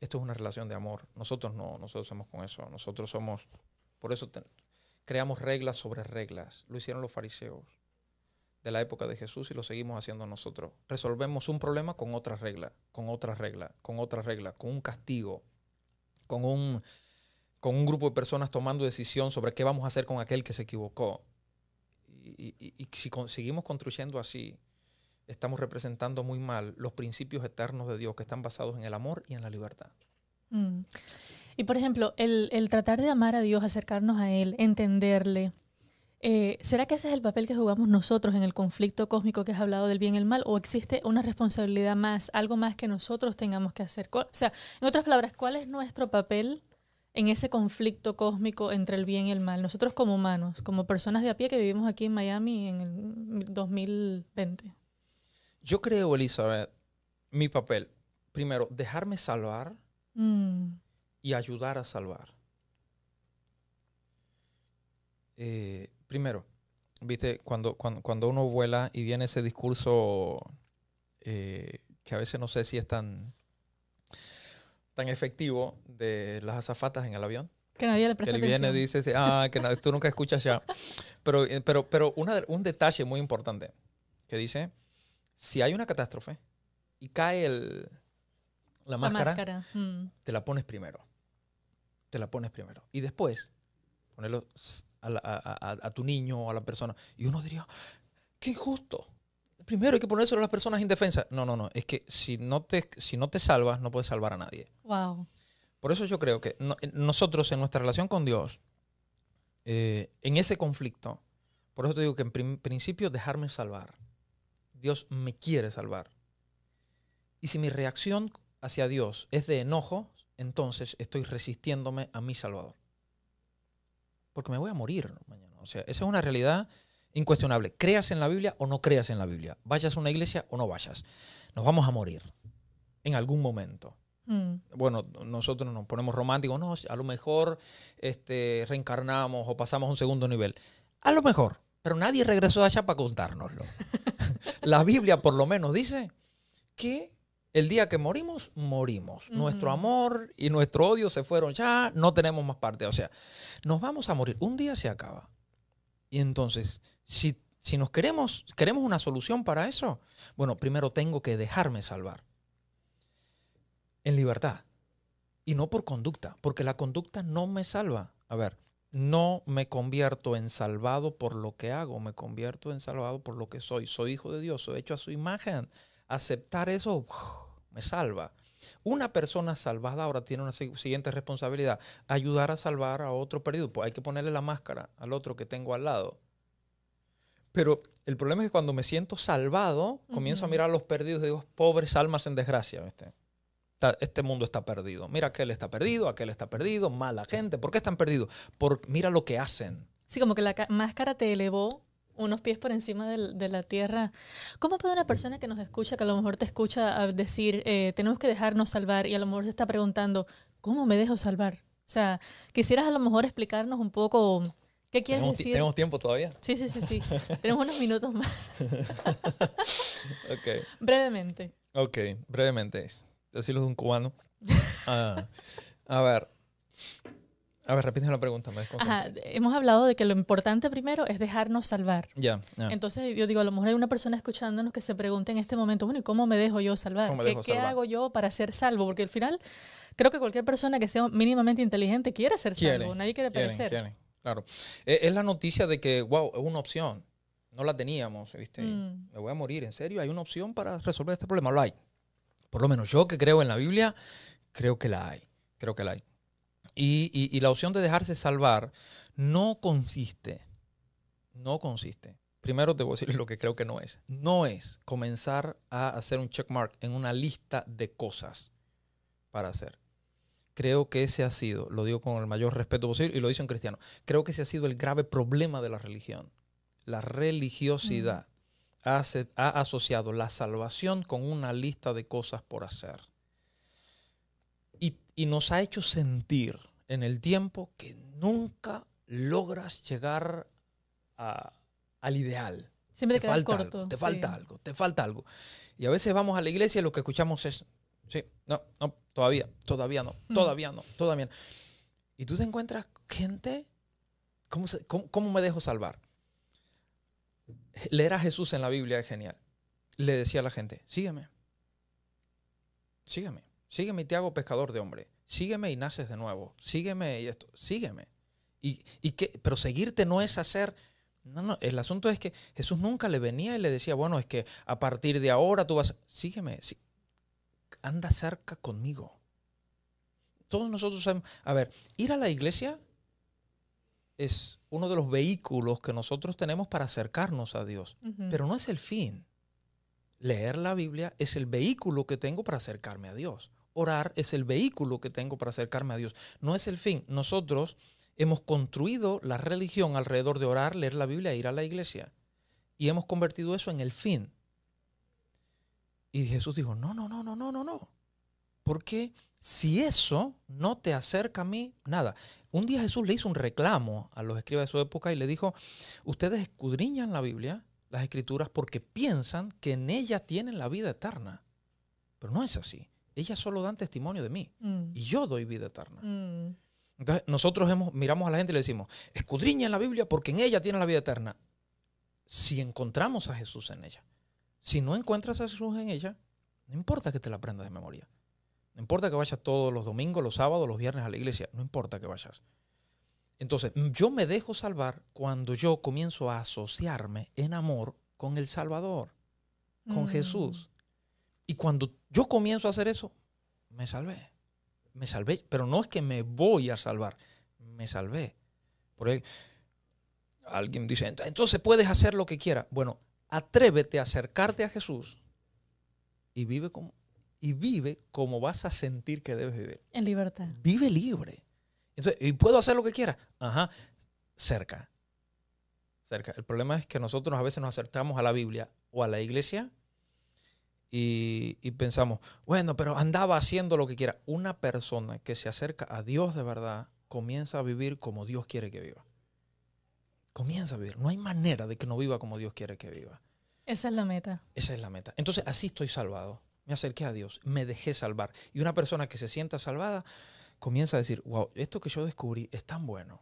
Esto es una relación de amor. Nosotros no, nosotros somos con eso. Nosotros somos, por eso creamos reglas sobre reglas. Lo hicieron los fariseos de la época de Jesús y lo seguimos haciendo nosotros. Resolvemos un problema con otra regla, con otra regla, con otra regla, con un castigo, con un, con un grupo de personas tomando decisión sobre qué vamos a hacer con aquel que se equivocó. Y, si seguimos construyendo así, estamos representando muy mal los principios eternos de Dios que están basados en el amor y en la libertad. Mm. Y por ejemplo, el, el, tratar de amar a Dios, acercarnos a Él, entenderle, eh, ¿Será que ese es el papel que jugamos nosotros en el conflicto cósmico que has hablado del bien y el mal? ¿O existe una responsabilidad más, algo más que nosotros tengamos que hacer? O sea, en otras palabras, ¿cuál es nuestro papel en ese conflicto cósmico entre el bien y el mal? Nosotros como humanos, como personas de a pie que vivimos aquí en Miami en el 2020. Yo creo, Elizabeth, mi papel, primero, dejarme salvar mm. y ayudar a salvar. Eh, primero, viste, cuando, cuando, uno vuela y viene ese discurso eh, que a veces no sé si es tan, tan efectivo de las azafatas en el avión. Que nadie le presta Que viene y dice, ah, que tú nunca escuchas ya. Pero, eh, pero, pero un detalle muy importante que dice, si hay una catástrofe y cae el, la máscara, mm. te la pones primero. Te la pones primero. Y después, ponerlo a, tu niño o a la persona. Y uno diría, qué injusto. Primero hay que ponérselo a las personas indefensas. No, no, no. Es que si no te, si no te salvas, no puedes salvar a nadie. Wow. Por eso yo creo que nosotros en nuestra relación con Dios, eh, en ese conflicto, por eso te digo que en principio dejarme salvar. Dios me quiere salvar. Y si mi reacción hacia Dios es de enojo, entonces estoy resistiéndome a mi Salvador porque me voy a morir mañana. O sea, esa es una realidad Incuestionable. Creas en la Biblia o no creas en la Biblia. Vayas a una iglesia o no vayas. Nos vamos a morir en algún momento. Mm. Bueno, nosotros nos ponemos románticos, no, a lo mejor este, reencarnamos o pasamos a un segundo nivel. A lo mejor, pero nadie regresó allá para contárnoslo. la Biblia por lo menos dice que el día que morimos, morimos. Nuestro amor y nuestro odio se fueron ya, no tenemos más parte. O sea, nos vamos a morir. Un día se acaba. Y entonces, si, si nos queremos, queremos una solución para eso, bueno, primero tengo que dejarme salvar. En libertad. Y no por conducta, porque la conducta no me salva. A ver, no me convierto en salvado por lo que hago, me convierto en salvado por lo que soy. Soy hijo de Dios, soy hecho a su imagen. Aceptar eso uf, me salva. Una persona salvada ahora tiene una si- siguiente responsabilidad, ayudar a salvar a otro perdido. Pues hay que ponerle la máscara al otro que tengo al lado. Pero el problema es que cuando me siento salvado, comienzo a mirar a los perdidos y digo, pobres almas en desgracia. ¿viste? Está- Este mundo está perdido. Mira, aquel está perdido, aquel está perdido, mala gente. ¿Por qué están perdidos? Por, mira lo que hacen. Sí, como que la ca- máscara te elevó unos pies por encima de la tierra. ¿Cómo puede una persona que nos escucha, que a lo mejor te escucha decir, eh, tenemos que dejarnos salvar, y a lo mejor se está preguntando, ¿cómo me dejo salvar? O sea, quisieras a lo mejor explicarnos un poco qué quieres ¿Tenemos, decir. tenemos tiempo todavía? Sí, sí, sí, sí. tenemos unos minutos más. Ok. Brevemente. Ok, brevemente. Decirlo de un cubano. Ah, a ver. A ver, repite la pregunta. Me. Ajá, hemos hablado de que lo importante primero es dejarnos salvar. Ya. Entonces, yo digo, a lo mejor hay una persona escuchándonos que se pregunte en este momento, bueno, ¿y cómo me dejo yo salvar? ¿Cómo me ¿Qué, dejo qué salvar? hago yo para ser salvo? Porque al final, creo que cualquier persona que sea mínimamente inteligente quiere ser salvo. Nadie quiere perecer. quieren, claro. Eh, Es la noticia de que, wow, es una opción. No la teníamos, ¿viste? Mm. Me voy a morir, ¿en serio? ¿Hay una opción para resolver este problema? Lo hay. Por lo menos yo que creo en la Biblia, creo que la hay. Creo que la hay. Y, la opción de dejarse salvar no consiste, no consiste. Primero te voy a decir lo que creo que no es. No es comenzar a hacer un checkmark en una lista de cosas para hacer. Creo que ese ha sido, lo digo con el mayor respeto posible y lo dice un cristiano, creo que ese ha sido el grave problema de la religión. La religiosidad ha, asociado la salvación con una lista de cosas por hacer. Y, y nos ha hecho sentir en el tiempo que nunca logras llegar a- al ideal. Siempre te, Te falta, corto. algo, te sí. falta algo, te falta algo. Y a veces vamos a la iglesia y lo que escuchamos es, sí, no, no, todavía, todavía no, Mm. todavía no, todavía no. Y tú te encuentras gente, ¿cómo, se- cómo- cómo me dejo salvar? Leer a Jesús en la Biblia es genial. Le decía a la gente, sígueme, sígueme, sígueme y te hago pescador de hombre, sígueme y naces de nuevo, sígueme y esto, sígueme. Y, y que, pero seguirte no es hacer, no, no, el asunto es que Jesús nunca le venía y le decía, bueno, es que a partir de ahora tú vas, sígueme, sí, anda cerca conmigo. Todos nosotros sabemos, a ver, ir a la iglesia es uno de los vehículos que nosotros tenemos para acercarnos a Dios, pero no es el fin. Leer la Biblia es el vehículo que tengo para acercarme a Dios. Orar es el vehículo que tengo para acercarme a Dios. No es el fin. Nosotros hemos construido la religión alrededor de orar, leer la Biblia e ir a la iglesia. Y hemos convertido eso en el fin. Y Jesús dijo, no, no, no, no, no, no, no. Porque si eso no te acerca a mí, nada. Un día Jesús le hizo un reclamo a los escribas de su época y le dijo, ustedes escudriñan la Biblia, las escrituras, porque piensan que en ella tienen la vida eterna. Pero no es así. Ellas solo dan testimonio de mí Mm. y yo doy vida eterna. Mm. Entonces nosotros hemos, miramos a la gente y le decimos, escudriña la Biblia porque en ella tiene la vida eterna. Si encontramos a Jesús en ella. Si no encuentras a Jesús en ella, no importa que te la aprendas de memoria. No importa que vayas todos los domingos, los sábados, los viernes a la iglesia. No importa que vayas. Entonces, yo me dejo salvar cuando yo comienzo a asociarme en amor con el Salvador, con Mm. Jesús. Y cuando yo comienzo a hacer eso, me salvé. Me salvé. Pero no es que me voy a salvar. Me salvé. Porque alguien dice, "Ent- entonces puedes hacer lo que quieras. Bueno, atrévete a acercarte a Jesús y vive como, y vive como vas a sentir que debes vivir. En libertad. Vive libre. Entonces, ¿y puedo hacer lo que quiera? Ajá, cerca. cerca. El problema es que nosotros a veces nos acercamos a la Biblia o a la iglesia y, y, pensamos, bueno, pero andaba haciendo lo que quiera. Una persona que se acerca a Dios de verdad comienza a vivir como Dios quiere que viva. Comienza a vivir. No hay manera de que no viva como Dios quiere que viva. Esa es la meta. Esa es la meta. Entonces, así estoy salvado. Me acerqué a Dios, me dejé salvar. Y una persona que se sienta salvada comienza a decir, wow, esto que yo descubrí es tan bueno,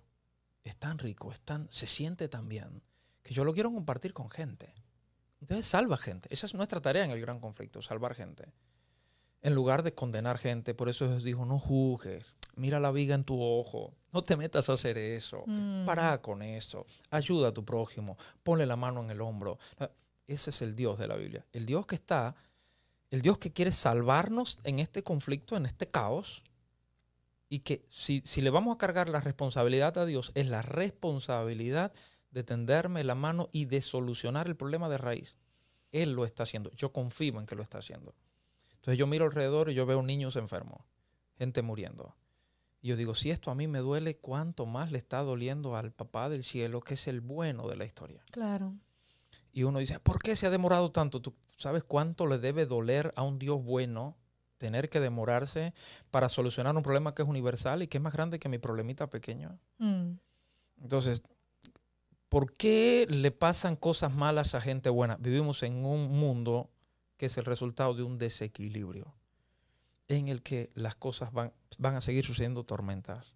es tan rico, es tan, se siente tan bien, que yo lo quiero compartir con gente. Entonces salva gente. Esa es nuestra tarea en el gran conflicto, salvar gente. En lugar de condenar gente, por eso Dios dijo, no juzgues, mira la viga en tu ojo, no te metas a hacer eso, mm. para con eso, ayuda a tu prójimo, ponle la mano en el hombro. Ese es el Dios de la Biblia. El Dios que está, el Dios que quiere salvarnos en este conflicto, en este caos, y que si, si le vamos a cargar la responsabilidad a Dios, es la responsabilidad de tenderme la mano y de solucionar el problema de raíz. Él lo está haciendo. Yo confío en que lo está haciendo. Entonces yo miro alrededor y yo veo niños enfermos, gente muriendo. Y yo digo, si esto a mí me duele, ¿cuánto más le está doliendo al papá del cielo, que es el bueno de la historia? Claro. Y uno dice, ¿por qué se ha demorado tanto? ¿Tú sabes cuánto le debe doler a un Dios bueno tener que demorarse para solucionar un problema que es universal y que es más grande que mi problemita pequeño? Mm. Entonces, ¿por qué le pasan cosas malas a gente buena? Vivimos en un mundo que es el resultado de un desequilibrio en el que las cosas van, van a seguir sucediendo tormentas.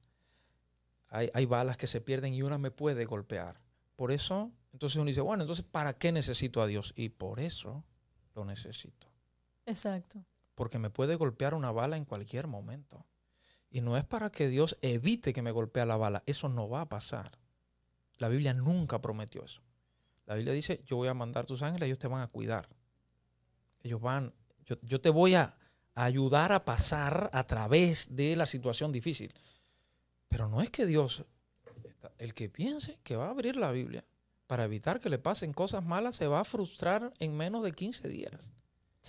Hay, hay balas que se pierden y una me puede golpear. Por eso, entonces uno dice, bueno, entonces, ¿para qué necesito a Dios? Y por eso lo necesito. Exacto. Porque me puede golpear una bala en cualquier momento. Y no es para que Dios evite que me golpee la bala. Eso no va a pasar. La Biblia nunca prometió eso. La Biblia dice, yo voy a mandar tus ángeles, ellos te van a cuidar. Ellos van, yo, te voy a ayudar a pasar a través de la situación difícil. Pero no es que Dios, el que piense que va a abrir la Biblia para evitar que le pasen cosas malas, se va a frustrar en menos de 15 días.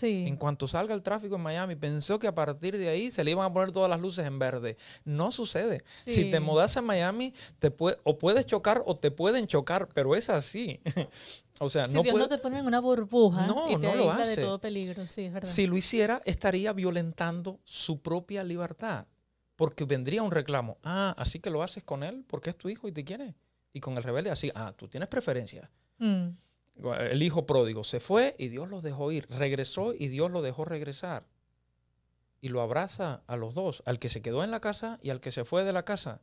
En cuanto salga el tráfico en Miami, pensó que a partir de ahí se le iban a poner todas las luces en verde. No sucede. Si te mudas a Miami, te puede, o puedes chocar o te pueden chocar, pero es así. o sea, si no Dios no te pone en una burbuja no, y te no lo hace. de todo peligro. Sí, es verdad. Si lo hiciera, estaría violentando su propia libertad. Porque vendría un reclamo. Ah, así que lo haces con él porque es tu hijo y te quiere. Y con el rebelde así, ah, tú tienes preferencia. Mm el hijo pródigo se fue y Dios los dejó ir. Regresó y Dios lo dejó regresar. Y lo abraza a los dos, al que se quedó en la casa y al que se fue de la casa.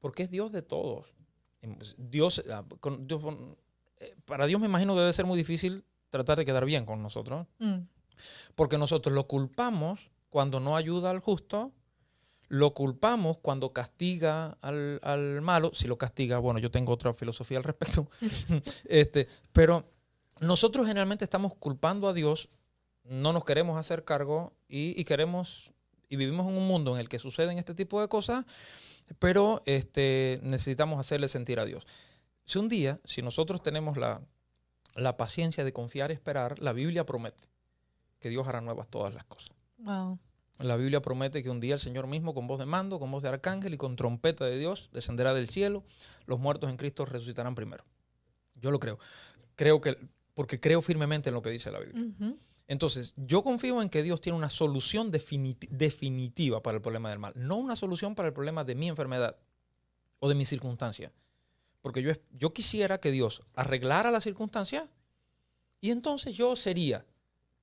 Porque es Dios de todos. Pues, Dios, ah, eh, para Dios me imagino que debe ser muy difícil tratar de quedar bien con nosotros. Mm. Porque nosotros lo culpamos cuando no ayuda al justo lo culpamos cuando castiga al, malo, si lo castiga, bueno, yo tengo otra filosofía al respecto, este, pero nosotros generalmente estamos culpando a Dios, no nos queremos hacer cargo y, queremos, y vivimos en un mundo en el que suceden este tipo de cosas, pero este, necesitamos hacerle sentir a Dios. Si un día, si nosotros tenemos la, la paciencia de confiar y esperar, la Biblia promete que Dios hará nuevas todas las cosas. Wow. La Biblia promete que un día el Señor mismo, con voz de mando, con voz de arcángel y con trompeta de Dios, descenderá del cielo. Los muertos en Cristo resucitarán primero. Yo lo creo. Creo que, porque creo firmemente en lo que dice la Biblia. Entonces, yo confío en que Dios tiene una solución definitiva para el problema del mal, no una solución para el problema de mi enfermedad o de mi circunstancia. Porque yo, yo quisiera que Dios arreglara la circunstancia y entonces yo sería.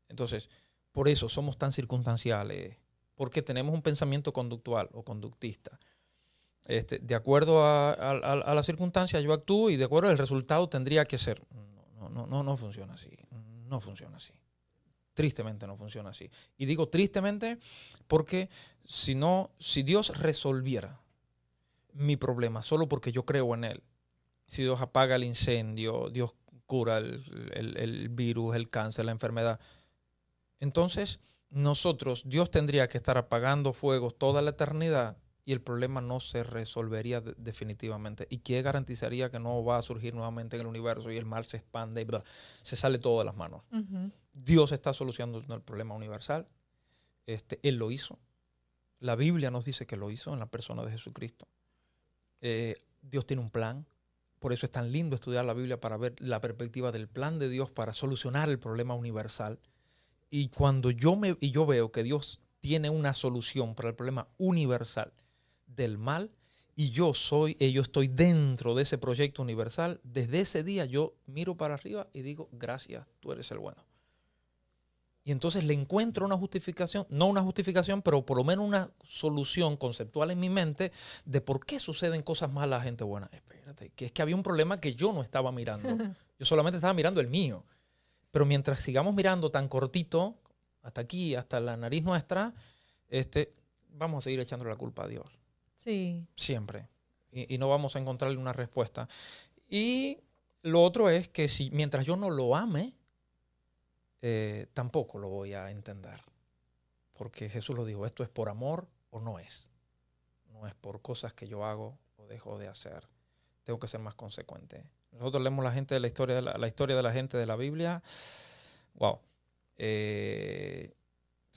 Entonces, por eso somos tan circunstanciales porque tenemos un pensamiento conductual o conductista. Este, de acuerdo a, la circunstancia yo actúo y de acuerdo al resultado tendría que ser. No, no, no, no funciona así. No funciona así. Tristemente no funciona así. Y digo tristemente porque si no, si Dios resolviera mi problema solo porque yo creo en Él, si Dios apaga el incendio, Dios cura el virus, el cáncer, la enfermedad, entonces nosotros, Dios tendría que estar apagando fuegos toda la eternidad y el problema no se resolvería definitivamente. ¿Y qué garantizaría que no va a surgir nuevamente en el universo y el mal se expande y se sale todo de las manos? Dios está solucionando el problema universal. Este, él lo hizo. La Biblia nos dice que lo hizo en la persona de Jesucristo. Eh, Dios tiene un plan por eso es tan lindo estudiar la Biblia para ver la perspectiva del plan de Dios para solucionar el problema universal. Y cuando yo, me, y yo veo que Dios tiene una solución para el problema universal del mal, y yo soy, y yo estoy dentro de ese proyecto universal, desde ese día yo miro para arriba y digo, gracias, tú eres el bueno. Y entonces le encuentro una justificación, no una justificación, pero por lo menos una solución conceptual en mi mente de por qué suceden cosas malas a gente buena. Espérate, que es que había un problema que yo no estaba mirando. Yo solamente estaba mirando el mío. Pero mientras sigamos mirando tan cortito, hasta aquí, hasta la nariz nuestra, este, vamos a seguir echándole la culpa a Dios. Sí. Siempre. Y, no vamos a encontrarle una respuesta. Y lo otro es que si mientras yo no lo ame, eh, tampoco lo voy a entender. Porque Jesús lo dijo, esto es por amor o no es. No es por cosas que yo hago o dejo de hacer. Tengo que ser más consecuente. Nosotros leemos la gente de la historia de la, historia de la gente de la Biblia. Wow. Eh,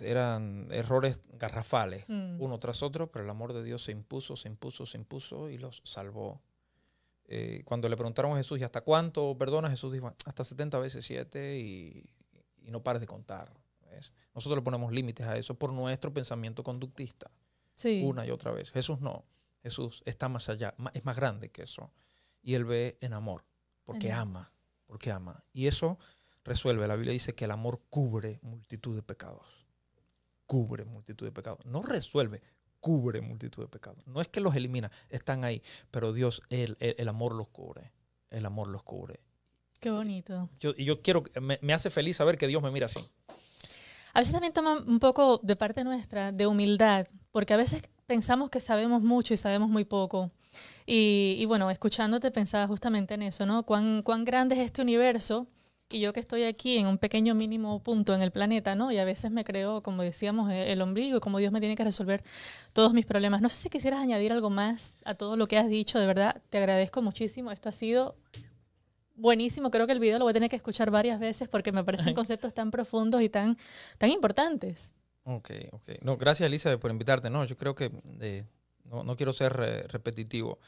eran errores garrafales, mm. uno tras otro, pero el amor de Dios se impuso, se impuso, se impuso y los salvó. Eh, cuando le preguntaron a Jesús, ¿y hasta cuánto perdona? Jesús dijo, hasta 70 veces 7 y, no pares de contar. Nosotros le ponemos límites a eso por nuestro pensamiento conductista. Una y otra vez. Jesús no. Jesús está más allá, es más grande que eso. Y él ve en amor, porque ama, porque ama. Y eso resuelve. La Biblia dice que el amor cubre multitud de pecados cubre multitud de pecados. No resuelve, cubre multitud de pecados. No es que los elimina, están ahí, pero Dios, el, el, amor los cubre. El amor los cubre. Qué bonito. Yo, y yo quiero, me, me hace feliz saber que Dios me mira así. A veces también toma un poco de parte nuestra de humildad, porque a veces pensamos que sabemos mucho y sabemos muy poco. Y, y, bueno, escuchándote pensaba justamente en eso, ¿no? Cuán, cuán grande es este universo y yo que estoy aquí en un pequeño mínimo punto en el planeta, ¿no? Y a veces me creo, como decíamos, e-, el ombligo y como Dios me tiene que resolver todos mis problemas. No sé si quisieras añadir algo más a todo lo que has dicho, de verdad, te agradezco muchísimo. Esto ha sido buenísimo. Creo que el video lo voy a tener que escuchar varias veces porque me parecen conceptos tan profundos y tan, tan importantes. Ok, ok. No, gracias, Elisa, por invitarte. No, yo creo que eh, no, no, quiero ser repetitivo.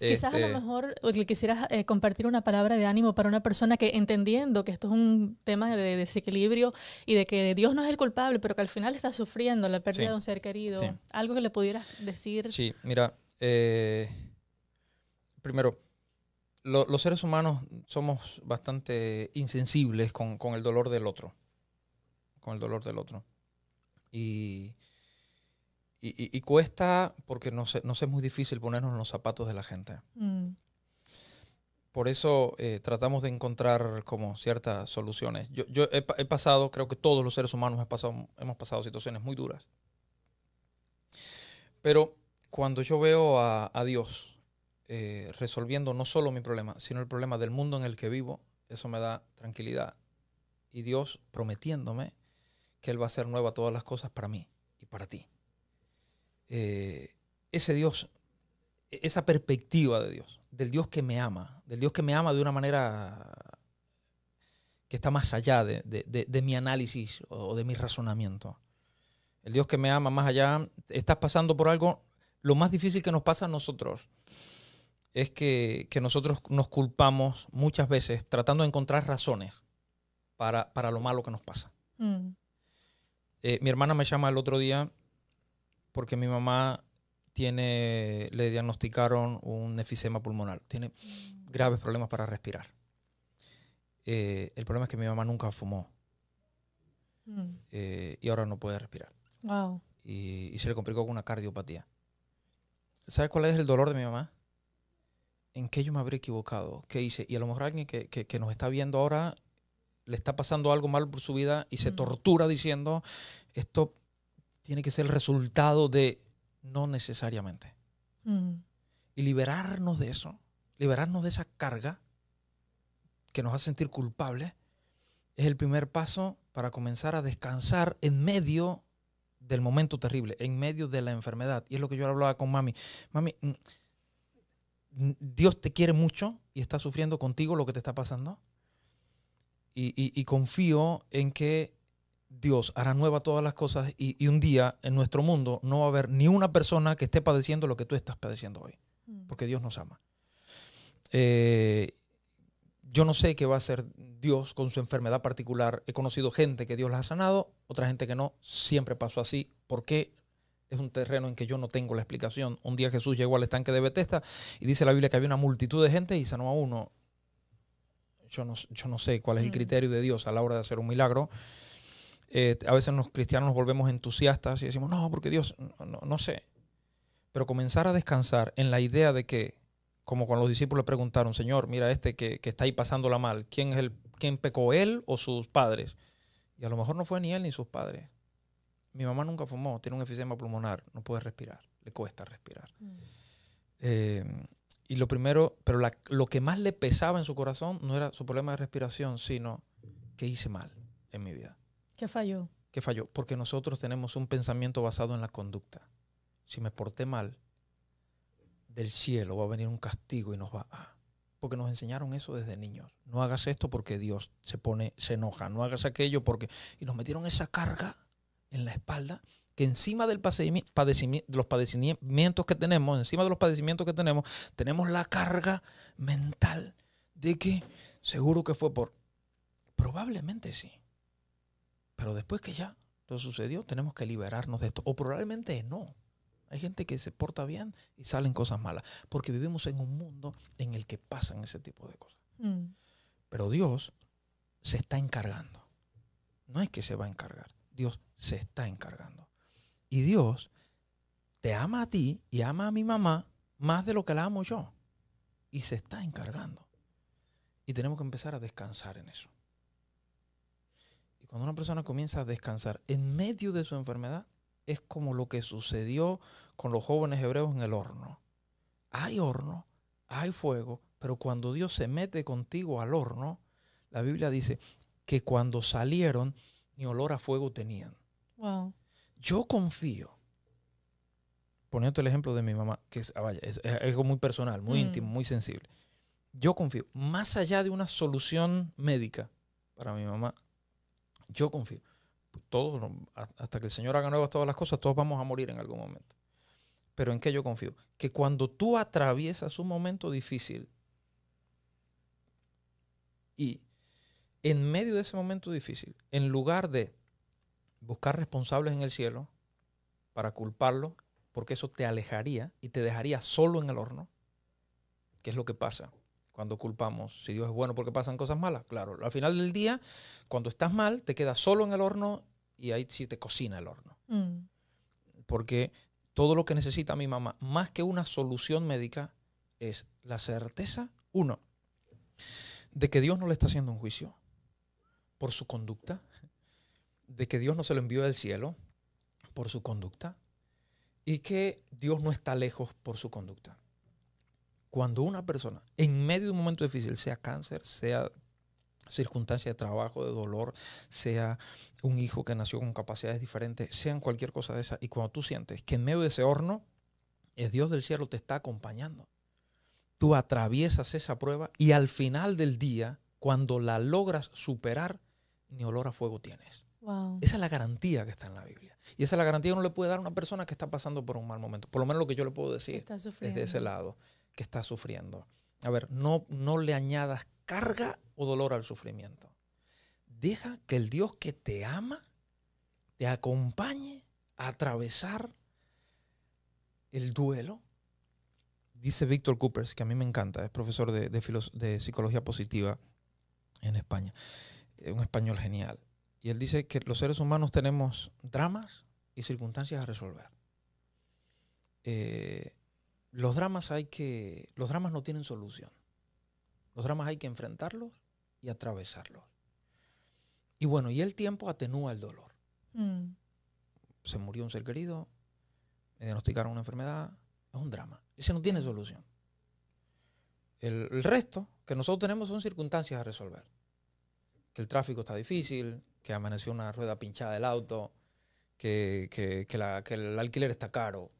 Quizás a lo este mejor quisieras eh, compartir una palabra de ánimo para una persona que entendiendo que esto es un tema de desequilibrio y de que Dios no es el culpable, pero que al final está sufriendo la pérdida de un ser querido, algo que le pudieras decir. Sí, mira, eh, primero, los seres humanos somos bastante insensibles con, con el dolor del otro, con el dolor del otro. Y y, cuesta porque no sé, es muy difícil ponernos en los zapatos de la gente. Mm. Por eso eh, tratamos de encontrar como ciertas soluciones. Yo, yo he, pasado, creo que todos los seres humanos hemos pasado, hemos pasado situaciones muy duras. Pero cuando yo veo a, Dios eh, resolviendo no solo mi problema, sino el problema del mundo en el que vivo, eso me da tranquilidad. Y Dios prometiéndome que Él va a hacer nueva todas las cosas para mí y para ti. Eh, ese Dios, e-, esa perspectiva de Dios, del Dios que me ama, del Dios que me ama de una manera que está más allá de, mi análisis o de mi razonamiento. El Dios que me ama más allá, estás pasando por algo, lo más difícil que nos pasa a nosotros es que, nosotros nos culpamos muchas veces tratando de encontrar razones para, lo malo que nos pasa. Mm. Eh, mi hermana me llama el otro día porque mi mamá tiene, le diagnosticaron un efisema pulmonar, tiene graves problemas para respirar. Eh, el problema es que mi mamá nunca fumó mm. eh, y ahora no puede respirar. Wow. Y, se le complicó con una cardiopatía. ¿Sabes cuál es el dolor de mi mamá? ¿En qué yo me habré equivocado? ¿Qué hice? Y a lo mejor alguien que, que, nos está viendo ahora le está pasando algo mal por su vida y se mm. tortura diciendo, esto tiene que ser el resultado de no necesariamente. Mm. Y liberarnos de eso, liberarnos de esa carga que nos hace sentir culpables, es el primer paso para comenzar a descansar en medio del momento terrible, en medio de la enfermedad. Y es lo que yo hablaba con mami. Mami, mm, Dios te quiere mucho y está sufriendo contigo lo que te está pasando. Y confío en que Dios hará nueva todas las cosas y, un día en nuestro mundo no va a haber ni una persona que esté padeciendo lo que tú estás padeciendo hoy, mm. porque Dios nos ama. Eh, yo no sé qué va a hacer Dios con su enfermedad particular. He conocido gente que Dios la ha sanado, otra gente que no. Siempre pasó así. ¿Por qué? Es un terreno en que yo no tengo la explicación. Un día Jesús llegó al estanque de Bethesda y dice la Biblia que había una multitud de gente y sanó a uno. Yo no, yo no sé cuál es el Mm. criterio de Dios a la hora de hacer un milagro. Eh, a veces los cristianos nos volvemos entusiastas y decimos, no, porque Dios, no, no- sé. Pero comenzar a descansar en la idea de que, como cuando los discípulos le preguntaron, Señor, mira este que, que está ahí pasándola mal, ¿quién, es el, ¿quién pecó, él o sus padres? Y a lo mejor no fue ni él ni sus padres. Mi mamá nunca fumó, tiene un efisema pulmonar, no puede respirar, le cuesta respirar. Mm. Eh, y lo primero, pero la- lo que más le pesaba en su corazón no era su problema de respiración, sino que hice mal en mi vida. ¿Qué falló? ¿Qué falló? Porque nosotros tenemos un pensamiento basado en la conducta. Si me porté mal, del cielo va a venir un castigo y nos va a... Porque nos enseñaron eso desde niños. No hagas esto porque Dios se pone, se enoja. No hagas aquello porque... Y nos metieron esa carga en la espalda que encima del de los padecimientos que tenemos, encima de los padecimientos que tenemos, tenemos la carga mental de que seguro que fue por... Probablemente sí. Pero después que ya lo sucedió, tenemos que liberarnos de esto. O probablemente no. Hay gente que se porta bien y salen cosas malas. Porque vivimos en un mundo en el que pasan ese tipo de cosas. Mm. Pero Dios se está encargando. No es que se va a encargar. Dios se está encargando. Y Dios te ama a ti y ama a mi mamá más de lo que la amo yo. Y se está encargando. Y tenemos que empezar a descansar en eso. Y cuando una persona comienza a descansar en medio de su enfermedad, es como lo que sucedió con los jóvenes hebreos en el horno. Hay horno, hay fuego, pero cuando Dios se mete contigo al horno, la Biblia dice que cuando salieron ni olor a fuego tenían. Wow. Yo confío, poniendo el ejemplo de mi mamá, que es, ah, vaya, es, es algo muy personal, muy Mm. íntimo, muy sensible. Yo confío, más allá de una solución médica para mi mamá, yo confío. Todos, hasta que el Señor haga nuevas todas las cosas, todos vamos a morir en algún momento. Pero ¿en qué yo confío? Que cuando tú atraviesas un momento difícil y en medio de ese momento difícil, en lugar de buscar responsables en el cielo para culparlos, porque eso te alejaría y te dejaría solo en el horno, ¿qué es lo que pasa cuando culpamos? Si Dios es bueno porque pasan cosas malas, claro, al final del día, cuando estás mal, te quedas solo en el horno y ahí sí te cocina el horno Mm. porque todo lo que necesita mi mamá, más que una solución médica, es la certeza, uno, de que Dios no le está haciendo un juicio por su conducta, de que Dios no se lo envió del cielo por su conducta y que Dios no está lejos por su conducta. Cuando una persona, en medio de un momento difícil, sea cáncer, sea circunstancia de trabajo, de dolor, sea un hijo que nació con capacidades diferentes, sean cualquier cosa de esa, y cuando tú sientes que en medio de ese horno, es Dios del cielo te está acompañando. Tú atraviesas esa prueba y al final del día, cuando la logras superar, ni olor a fuego tienes. Wow. Esa es la garantía que está en la Biblia. Y esa es la garantía que uno le puede dar a una persona que está pasando por un mal momento. Por lo menos lo que yo le puedo decir Está desde ese lado, que está sufriendo. A ver, no, no le añadas carga o dolor al sufrimiento. Deja que el Dios que te ama te acompañe a atravesar el duelo. Dice Víctor Coopers, que a mí me encanta, es profesor de, de de psicología positiva en España, es un español genial. Y él dice que los seres humanos tenemos dramas y circunstancias a resolver. Eh, los dramas hay que, los dramas no tienen solución. Los dramas hay que enfrentarlos y atravesarlos. Y bueno, y el tiempo atenúa el dolor. Mm. Se murió un ser querido, me diagnosticaron una enfermedad, es un drama. Ese no tiene solución. El, el resto que nosotros tenemos son circunstancias a resolver. Que el tráfico está difícil, que amaneció una rueda pinchada del auto, que, que- que la- el alquiler está caro,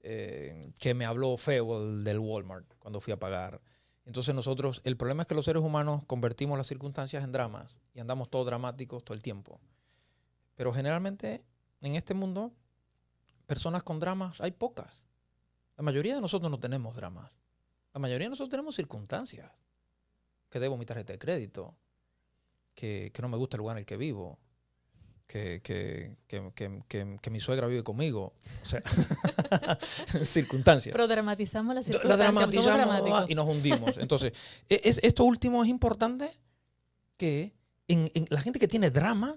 eh, que me habló feo el del Walmart cuando fui a pagar. Entonces nosotros, el problema es que los seres humanos convertimos las circunstancias en dramas y andamos todos dramáticos todo el tiempo. Pero generalmente en este mundo, personas con dramas hay pocas. La mayoría de nosotros no tenemos dramas. La mayoría de nosotros tenemos circunstancias. Que debo mi tarjeta de crédito, que, que no me gusta el lugar en el que vivo, que, que, que, que, mi suegra vive conmigo. O sea, circunstancias. Pero dramatizamos la circunstancia. La dramatizamos y nos hundimos. Entonces, e, es, esto último es importante que en, la gente que tiene drama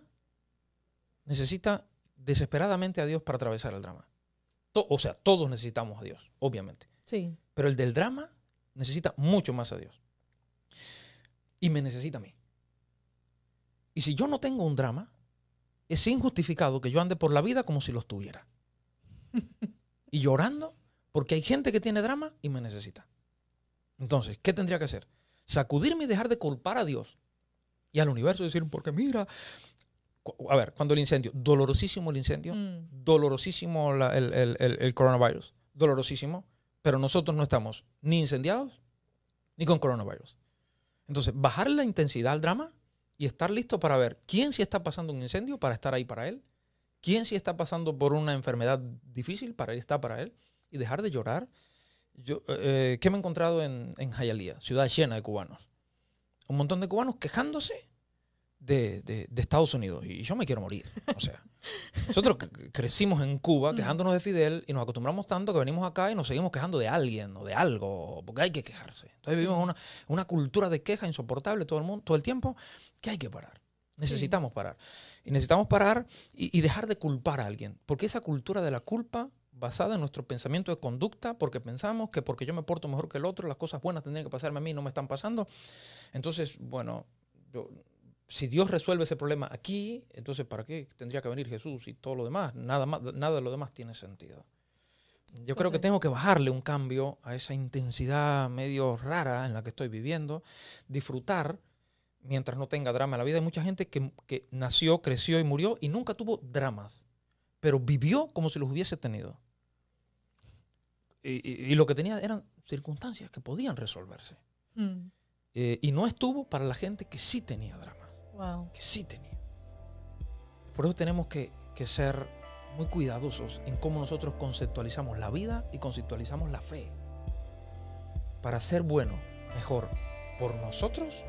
necesita desesperadamente a Dios para atravesar el drama. o sea, todos necesitamos a Dios, obviamente. Sí. Pero el del drama necesita mucho más a Dios. Y me necesita a mí. Y si yo no tengo un drama, es injustificado que yo ande por la vida como si los tuviera. y llorando porque hay gente que tiene drama y me necesita. Entonces, ¿qué tendría que hacer? Sacudirme y dejar de culpar a Dios y al universo y decir, porque mira, a ver, cuando el incendio, dolorosísimo el incendio, mm. dolorosísimo el, coronavirus, dolorosísimo, pero nosotros no estamos ni incendiados ni con coronavirus. Entonces, bajar la intensidad al drama y estar listo para ver quién sí está pasando un incendio para estar ahí para él, quién sí está pasando por una enfermedad difícil para estar para él y dejar de llorar. Yo, eh, ¿Qué me he encontrado en, en Hialeah, ciudad llena de cubanos? Un montón de cubanos quejándose de, Estados Unidos y yo me quiero morir. O sea, nosotros crecimos en Cuba quejándonos de Fidel y nos acostumbramos tanto que venimos acá y nos seguimos quejando de alguien o de algo, porque hay que quejarse. Entonces vivimos una, una cultura de queja insoportable todo el, mundo, todo el tiempo que hay que parar. Necesitamos parar. Y necesitamos parar y, dejar de culpar a alguien, porque esa cultura de la culpa basada en nuestro pensamiento de conducta, porque pensamos que porque yo me porto mejor que el otro, las cosas buenas tendrían que pasarme a mí, no me están pasando. Entonces, bueno, yo, si Dios resuelve ese problema aquí, entonces ¿para qué tendría que venir Jesús y todo lo demás? Nada, más, nada de lo demás tiene sentido. Yo creo que tengo que bajarle un cambio a esa intensidad medio rara en la que estoy viviendo, disfrutar mientras no tenga drama. En la vida hay mucha gente que, nació, creció y murió y nunca tuvo dramas, pero vivió como si los hubiese tenido. Y, lo que tenía eran circunstancias que podían resolverse. Mm. Eh, y no estuvo para la gente que sí tenía drama. Que sí tenía. Por eso tenemos que, que ser muy cuidadosos en cómo nosotros conceptualizamos la vida y conceptualizamos la fe. Para ser bueno, mejor por nosotros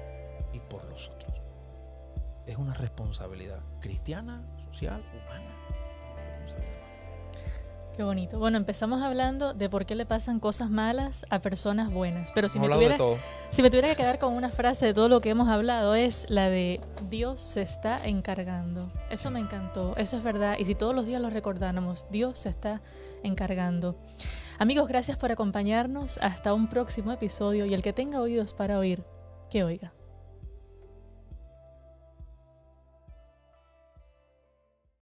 y por los otros. Es una responsabilidad cristiana, social, humana. Qué bonito. Bueno, empezamos hablando de por qué le pasan cosas malas a personas buenas. Pero si me, tuviera, si me tuviera que quedar con una frase de todo lo que hemos hablado, es la de Dios se está encargando. Eso me encantó, eso es verdad. Y si todos los días lo recordáramos, Dios se está encargando. Amigos, gracias por acompañarnos. Hasta un próximo episodio y el que tenga oídos para oír, que oiga.